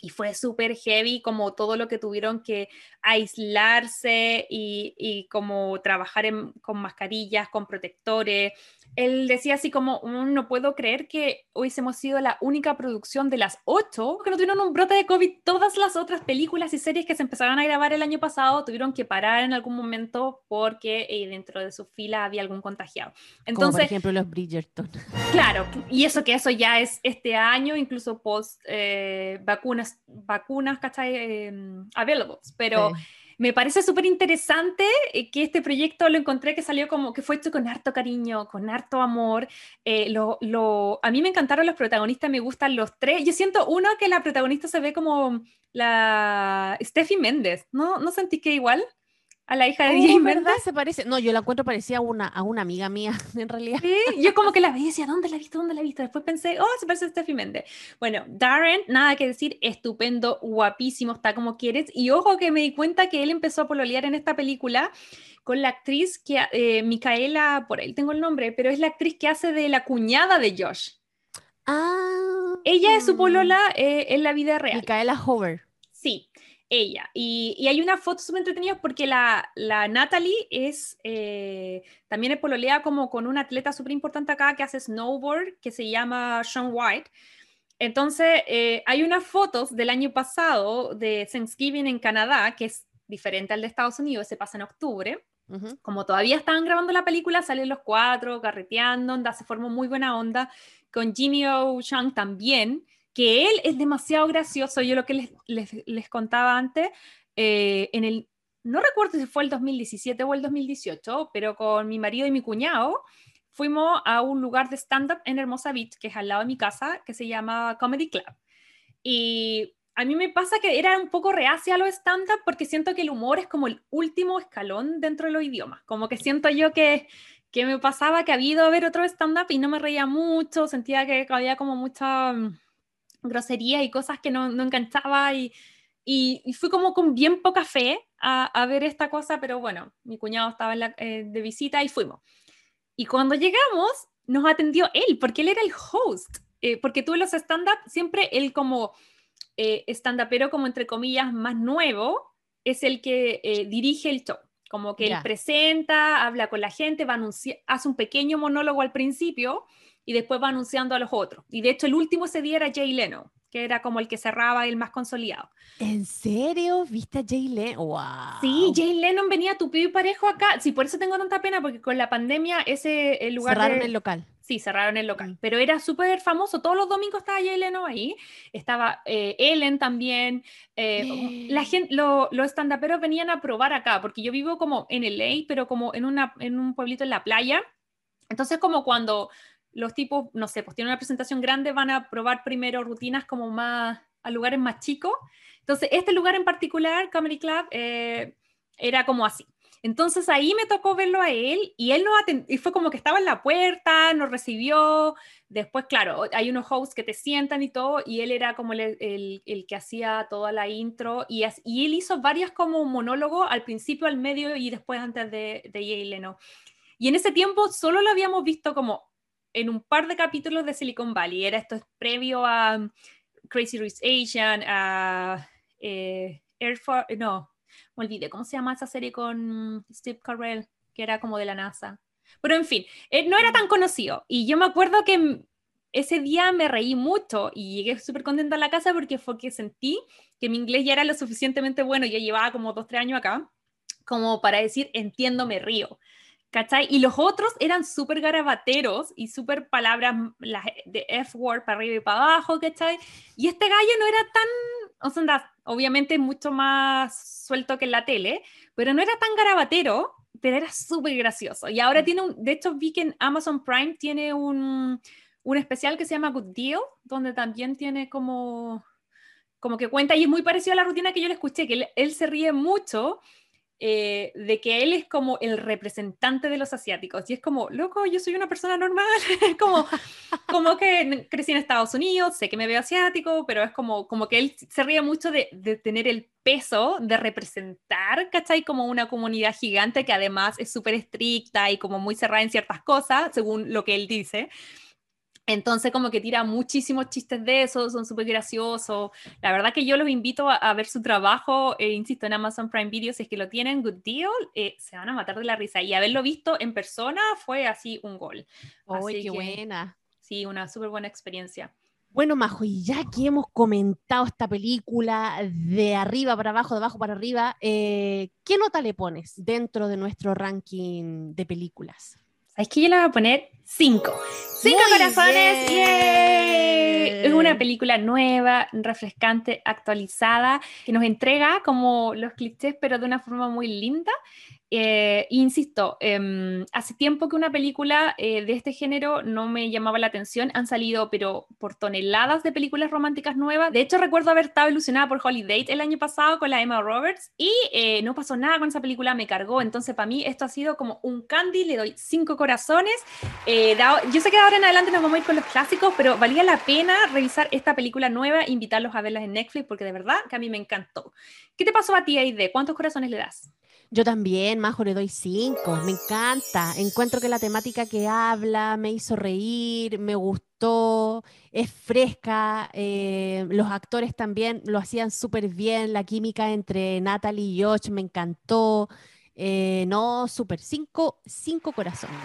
y fue súper heavy como todo lo que tuvieron que aislarse y, y como trabajar con mascarillas, con protectores. Él decía así como, no puedo creer que hubiésemos sido la única producción de las ocho que no tuvieron un brote de COVID. Todas las otras películas y series que se empezaron a grabar el año pasado tuvieron que parar en algún momento porque eh, dentro de su fila había algún contagiado. Entonces, como por ejemplo los Bridgerton. Claro, y eso que eso ya es este año, incluso post eh, vacunas, vacunas, ¿cachai? Eh, available. Pero... Sí me parece súper interesante que este proyecto lo encontré que salió como que fue hecho con harto cariño, con harto amor. Eh, lo, lo, a mí me encantaron los protagonistas, me gustan los tres. Yo siento uno que la protagonista se ve como la Steffi Méndez, ¿no? ¿No sentí que igual? A la hija de oh, DJ ¿verdad? Se parece. No, yo la encuentro parecía a una, a una amiga mía, en realidad. Sí, yo como que la veía y decía, ¿dónde la he visto? ¿Dónde la he visto? Después pensé, oh, se parece a Steffi Méndez. Bueno, Darren, nada que decir, estupendo, guapísimo, está como quieres. Y ojo que me di cuenta que él empezó a pololear en esta película con la actriz que, eh, Micaela, por ahí tengo el nombre, pero es la actriz que hace de la cuñada de Josh. Ah. Ella es su polola eh, en la vida real. Micaela Hover. Sí, ella. Y, y, hay una foto súper entretenida porque la, la Natalie es, eh, también es pololea como con un atleta súper importante acá que hace snowboard, que se llama Sean White. Entonces, eh, hay unas fotos del año pasado de Thanksgiving en Canadá, que es diferente al de Estados Unidos, se pasa en octubre. Uh -huh. Como todavía estaban grabando la película, salen los cuatro carreteando, onda, se formó muy buena onda. Con Jimmy O. Chang también, que él es demasiado gracioso. Yo lo que les, les, les contaba antes, eh, en el, no recuerdo si fue el 2017 o el 2018, pero con mi marido y mi cuñado fuimos a un lugar de stand-up en Hermosa Beach, que es al lado de mi casa, que se llama Comedy Club. Y a mí me pasa que era un poco reacia a los stand-up porque siento que el humor es como el último escalón dentro de los idiomas. Como que siento yo que, que me pasaba que había ido a ver otro stand-up y no me reía mucho, sentía que había como mucha mm, grosería y cosas que no, no enganchaba y, y, y, fui como con bien poca fe a, a, ver esta cosa, pero bueno, mi cuñado estaba la, eh, de visita y fuimos. Y cuando llegamos, nos atendió él, porque él era el host, eh, porque tú en los stand-up siempre él como eh, stand-upero, como entre comillas, más nuevo, es el que eh, dirige el show. Como que yeah. él presenta, habla con la gente, va hace un pequeño monólogo al principio y después va anunciando a los otros. Y de hecho el último ese día era Jay Leno, que era como el que cerraba el más consolidado. ¿En serio? ¿Viste a Jay Leno? ¡Wow! Sí, Jay Leno venía tupido y parejo acá. Sí, por eso tengo tanta pena, porque con la pandemia ese el lugar Cerraron de... el local. Sí, cerraron el local, pero era súper famoso. Todos los domingos estaba Jay Leno ahí. Estaba eh, Ellen también. Eh, la gente, lo, los estandaperos venían a probar acá, porque yo vivo como en LA, pero como en, una, en un pueblito en la playa. Entonces, como cuando los tipos, no sé, pues tienen una presentación grande, van a probar primero rutinas como más a lugares más chicos. Entonces, este lugar en particular, Comedy Club, eh, era como así. Entonces ahí me tocó verlo a él y él nos y fue como que estaba en la puerta, nos recibió, después, claro, hay unos hosts que te sientan y todo, y él era como el, el, que hacía toda la intro, y, y, él hizo varias como monólogos al principio, al medio y después antes de, de Jay Leno. Y en ese tiempo solo lo habíamos visto como en un par de capítulos de Silicon Valley, era esto previo a Crazy Rich Asian, a eh, Air Force, no, me olvidé, ¿cómo se llama esa serie con Steve Carell? Que era como de la NASA. Pero en fin, no era tan conocido. Y yo me acuerdo que ese día me reí mucho y llegué súper contenta a la casa porque fue que sentí que mi inglés ya era lo suficientemente bueno, ya llevaba como dos, tres años acá, como para decir, entiendo, me río. ¿Cachai? Y los otros eran súper garabateros y súper palabras de F-word para arriba y para abajo, ¿cachai? Y este gallo no era tan, o sea, obviamente mucho más suelto que en la tele, pero no era tan garabatero, pero era súper gracioso. Y ahora mm. tiene un, de hecho vi que en Amazon Prime tiene un, un especial que se llama Good Deal, donde también tiene como, como que cuenta, y es muy parecido a la rutina que yo le escuché, que él se ríe mucho eh, de que él es como el representante de los asiáticos. Y es como, loco, yo soy una persona normal. como, como que crecí en Estados Unidos, sé que me veo asiático, pero es como, como que él se ríe mucho de, de tener el peso de representar, ¿cachai? Como una comunidad gigante que además es súper estricta y como muy cerrada en ciertas cosas, según lo que él dice. Entonces como que tira muchísimos chistes de eso, son súper graciosos. La verdad que yo los invito a, ver su trabajo, eh, insisto, en Amazon Prime Video, si es que lo tienen, Good Deal, eh, se van a matar de la risa. Y haberlo visto en persona fue así un gol. ¡Uy, qué buena! Sí, una súper buena experiencia. Bueno, Majo, y ya que hemos comentado esta película de arriba para abajo, de abajo para arriba, eh, ¿qué nota le pones dentro de nuestro ranking de películas? Es que yo le voy a poner cinco. ¡Cinco corazones! Es una película nueva, refrescante, actualizada, que nos entrega como los clichés, pero de una forma muy linda. Eh, insisto, em, hace tiempo que una película eh, de este género no me llamaba la atención. Han salido, pero por toneladas de películas románticas nuevas. De hecho, recuerdo haber estado ilusionada por Holiday el año pasado con la Emma Roberts y eh, no pasó nada con esa película, me cargó. Entonces, para mí, esto ha sido como un candy. Le doy cinco corazones. yo sé que ahora en adelante nos vamos a ir con los clásicos, pero valía la pena revisar esta película nueva, invitarlos a verlas en Netflix, porque de verdad que a mí me encantó. ¿Qué te pasó a ti, Aide? ¿Cuántos corazones le das? Yo también, Majo, le doy cinco. Me encanta. Encuentro que la temática que habla me hizo reír, me gustó, es fresca. Eh, los actores también lo hacían súper bien. La química entre Natalie y Josh me encantó. Eh, no, súper. Cinco, cinco corazones.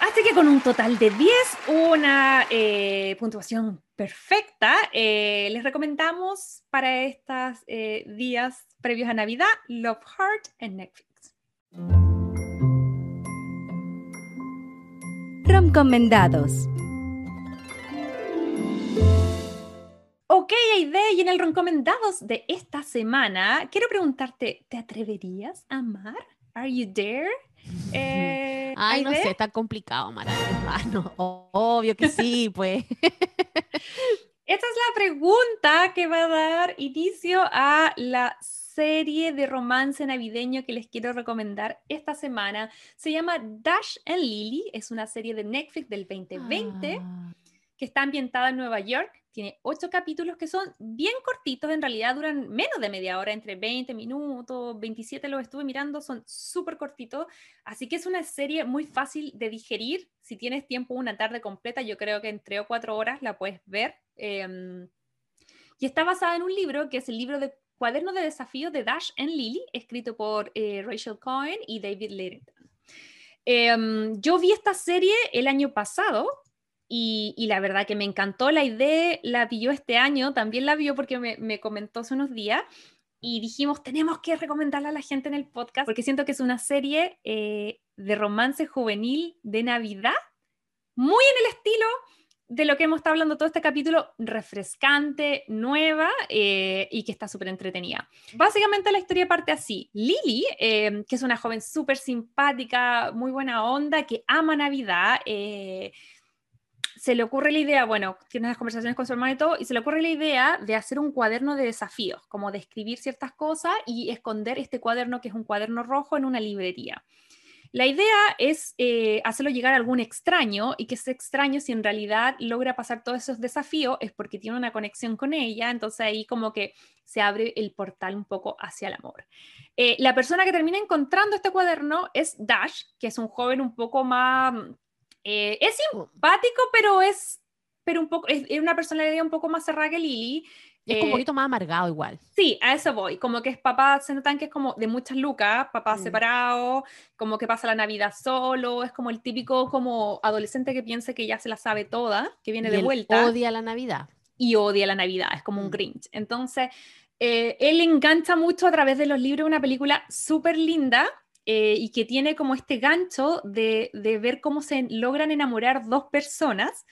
Así que con un total de 10, una eh, puntuación perfecta, les recomendamos para estos días previos a Navidad, Love Heart en Netflix. Romcomendados. Ok, Aide, y en el Romcomendados de esta semana, quiero preguntarte, ¿te atreverías a amar? ¿Are you there? Eh, Ay, no sé, está complicado, Mara, hermano. Obvio que sí, pues. Esta es la pregunta que va a dar inicio a la serie de romance navideño que les quiero recomendar esta semana. Se llama Dash and Lily, es una serie de Netflix del 2020 ah. Que está ambientada en Nueva York. Tiene ocho capítulos que son bien cortitos, en realidad duran menos de media hora, entre 20 minutos, 27 los estuve mirando, son súper cortitos. Así que es una serie muy fácil de digerir. Si tienes tiempo una tarde completa, yo creo que en tres o cuatro horas la puedes ver. Em, y está basada en un libro que es el libro de Cuaderno de desafío de Dash and Lily, escrito por eh, Rachel Cohen y David Letterman. Em, yo vi esta serie el año pasado y, la verdad que me encantó la idea, la vio este año, también la vio porque me, comentó hace unos días y dijimos, tenemos que recomendarla a la gente en el podcast porque siento que es una serie eh, de romance juvenil de Navidad, muy en el estilo de lo que hemos estado hablando todo este capítulo, refrescante, nueva eh, y que está súper entretenida. Básicamente la historia parte así. Lily, eh, que es una joven súper simpática, muy buena onda, que ama Navidad, se le ocurre la idea, bueno, tiene las conversaciones con su hermano y todo, y se le ocurre la idea de hacer un cuaderno de desafíos, como de escribir ciertas cosas y esconder este cuaderno, que es un cuaderno rojo, en una librería. La idea es eh, hacerlo llegar a algún extraño y que ese extraño, si en realidad logra pasar todos esos desafíos, es porque tiene una conexión con ella, entonces ahí como que se abre el portal un poco hacia el amor. Eh, la persona que termina encontrando este cuaderno es Dash, que es un joven un poco más... Eh, es simpático, pero es, pero un poco, es, una personalidad un poco más cerrada que Lily, es como un Eh, poquito más amargado igual. Sí, a eso voy. Como que es papá, se notan que es como de muchas lucas, papá Mm. separado, como que pasa la Navidad solo, es como el típico como adolescente que piensa que ya se la sabe toda, que viene Y de él vuelta odia la Navidad. y odia la Navidad, es como un Mm. Grinch. Entonces, eh, él engancha mucho a través de los libros una película súper linda eh, y que tiene como este gancho de, de ver cómo se logran enamorar dos personas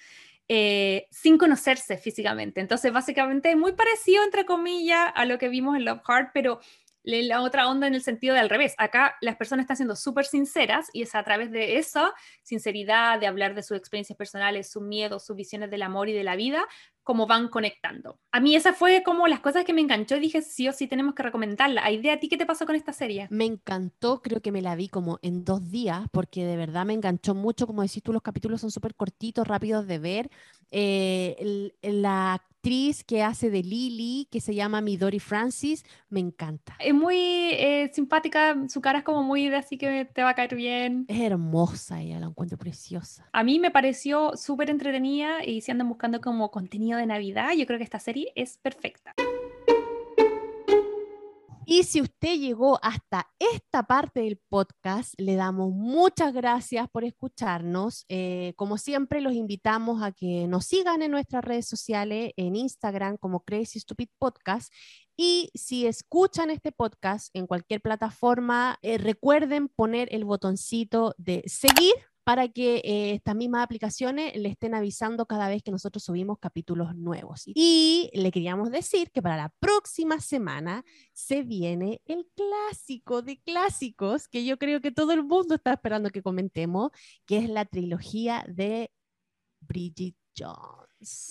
eh, sin conocerse físicamente. Entonces, básicamente es muy parecido, entre comillas, a lo que vimos en Love Heart, pero la otra onda en el sentido de al revés. Acá las personas están siendo súper sinceras y es a través de esa sinceridad, de hablar de sus experiencias personales, sus miedos, sus visiones del amor y de la vida, como van conectando. A mí esa fue como las cosas que me enganchó y dije, sí o sí tenemos que recomendarla. Aide, ¿a ti qué te pasó con esta serie? Me encantó, creo que me la vi como en dos días, porque de verdad me enganchó mucho. Como decís tú, los capítulos son súper cortitos, rápidos de ver. Eh, el- la actriz que hace de Lily, que se llama Midori Francis, me encanta. Es muy eh, simpática, su cara es como muy de así que te va a caer bien. Es hermosa ella, la encuentro preciosa. A mí me pareció súper entretenida y si andan buscando como contenido de Navidad, yo creo que esta serie es perfecta. Y si usted llegó hasta esta parte del podcast, le damos muchas gracias por escucharnos. Eh, como siempre, los invitamos a que nos sigan en nuestras redes sociales, en Instagram como Crazy Stupid Podcast. Y si escuchan este podcast en cualquier plataforma, eh, recuerden poner el botoncito de seguir para que eh, estas mismas aplicaciones le estén avisando cada vez que nosotros subimos capítulos nuevos. Y le queríamos decir que para la próxima semana se viene el clásico de clásicos que yo creo que todo el mundo está esperando que comentemos, que es la trilogía de Bridget Jones.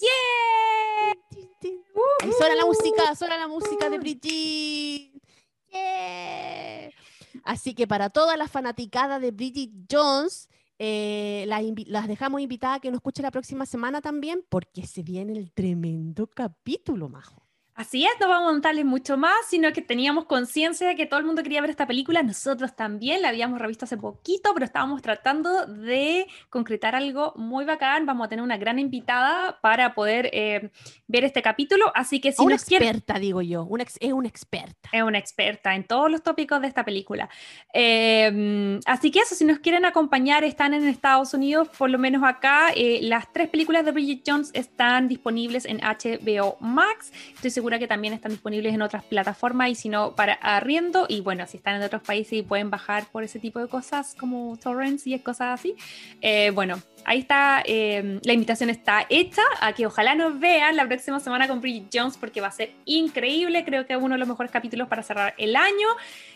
Ahí suena la música, suena la música de Bridget. Yeah. Así que para todas las fanaticadas de Bridget Jones, eh, las, las dejamos invitadas a que nos escuchen la próxima semana también, porque se viene el tremendo capítulo, Majo. Así es, no vamos a montarles mucho más, sino que teníamos conciencia de que todo el mundo quería ver esta película. Nosotros también la habíamos revisto hace poquito, pero estábamos tratando de concretar algo muy bacán. Vamos a tener una gran invitada para poder eh, ver este capítulo. Así que si una nos quieren. experta, digo yo, una ex- es una experta. Es una experta en todos los tópicos de esta película. Eh, así que eso, si nos quieren acompañar, están en Estados Unidos, por lo menos acá. eh, las tres películas de Bridget Jones están disponibles en HBO Max. Estoy segura que también están disponibles en otras plataformas y si no, para arriendo. Y bueno, si están en otros países y pueden bajar por ese tipo de cosas como torrents y cosas así. eh, bueno, ahí está, eh, la invitación está hecha a que ojalá nos vean la próxima semana con Bridget Jones porque va a ser increíble, creo que es uno de los mejores capítulos para cerrar el año.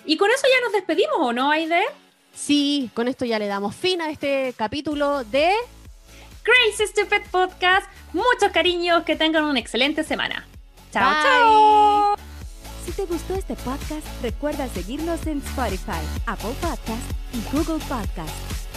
Y con eso ya nos despedimos, ¿o no, Aide? Sí, con esto ya le damos fin a este capítulo de Crazy Stupid Podcast, muchos cariños, que tengan una excelente semana. Chao, Bye. chao. Si te gustó este podcast, recuerda seguirnos en Spotify, Apple Podcast y Google Podcast.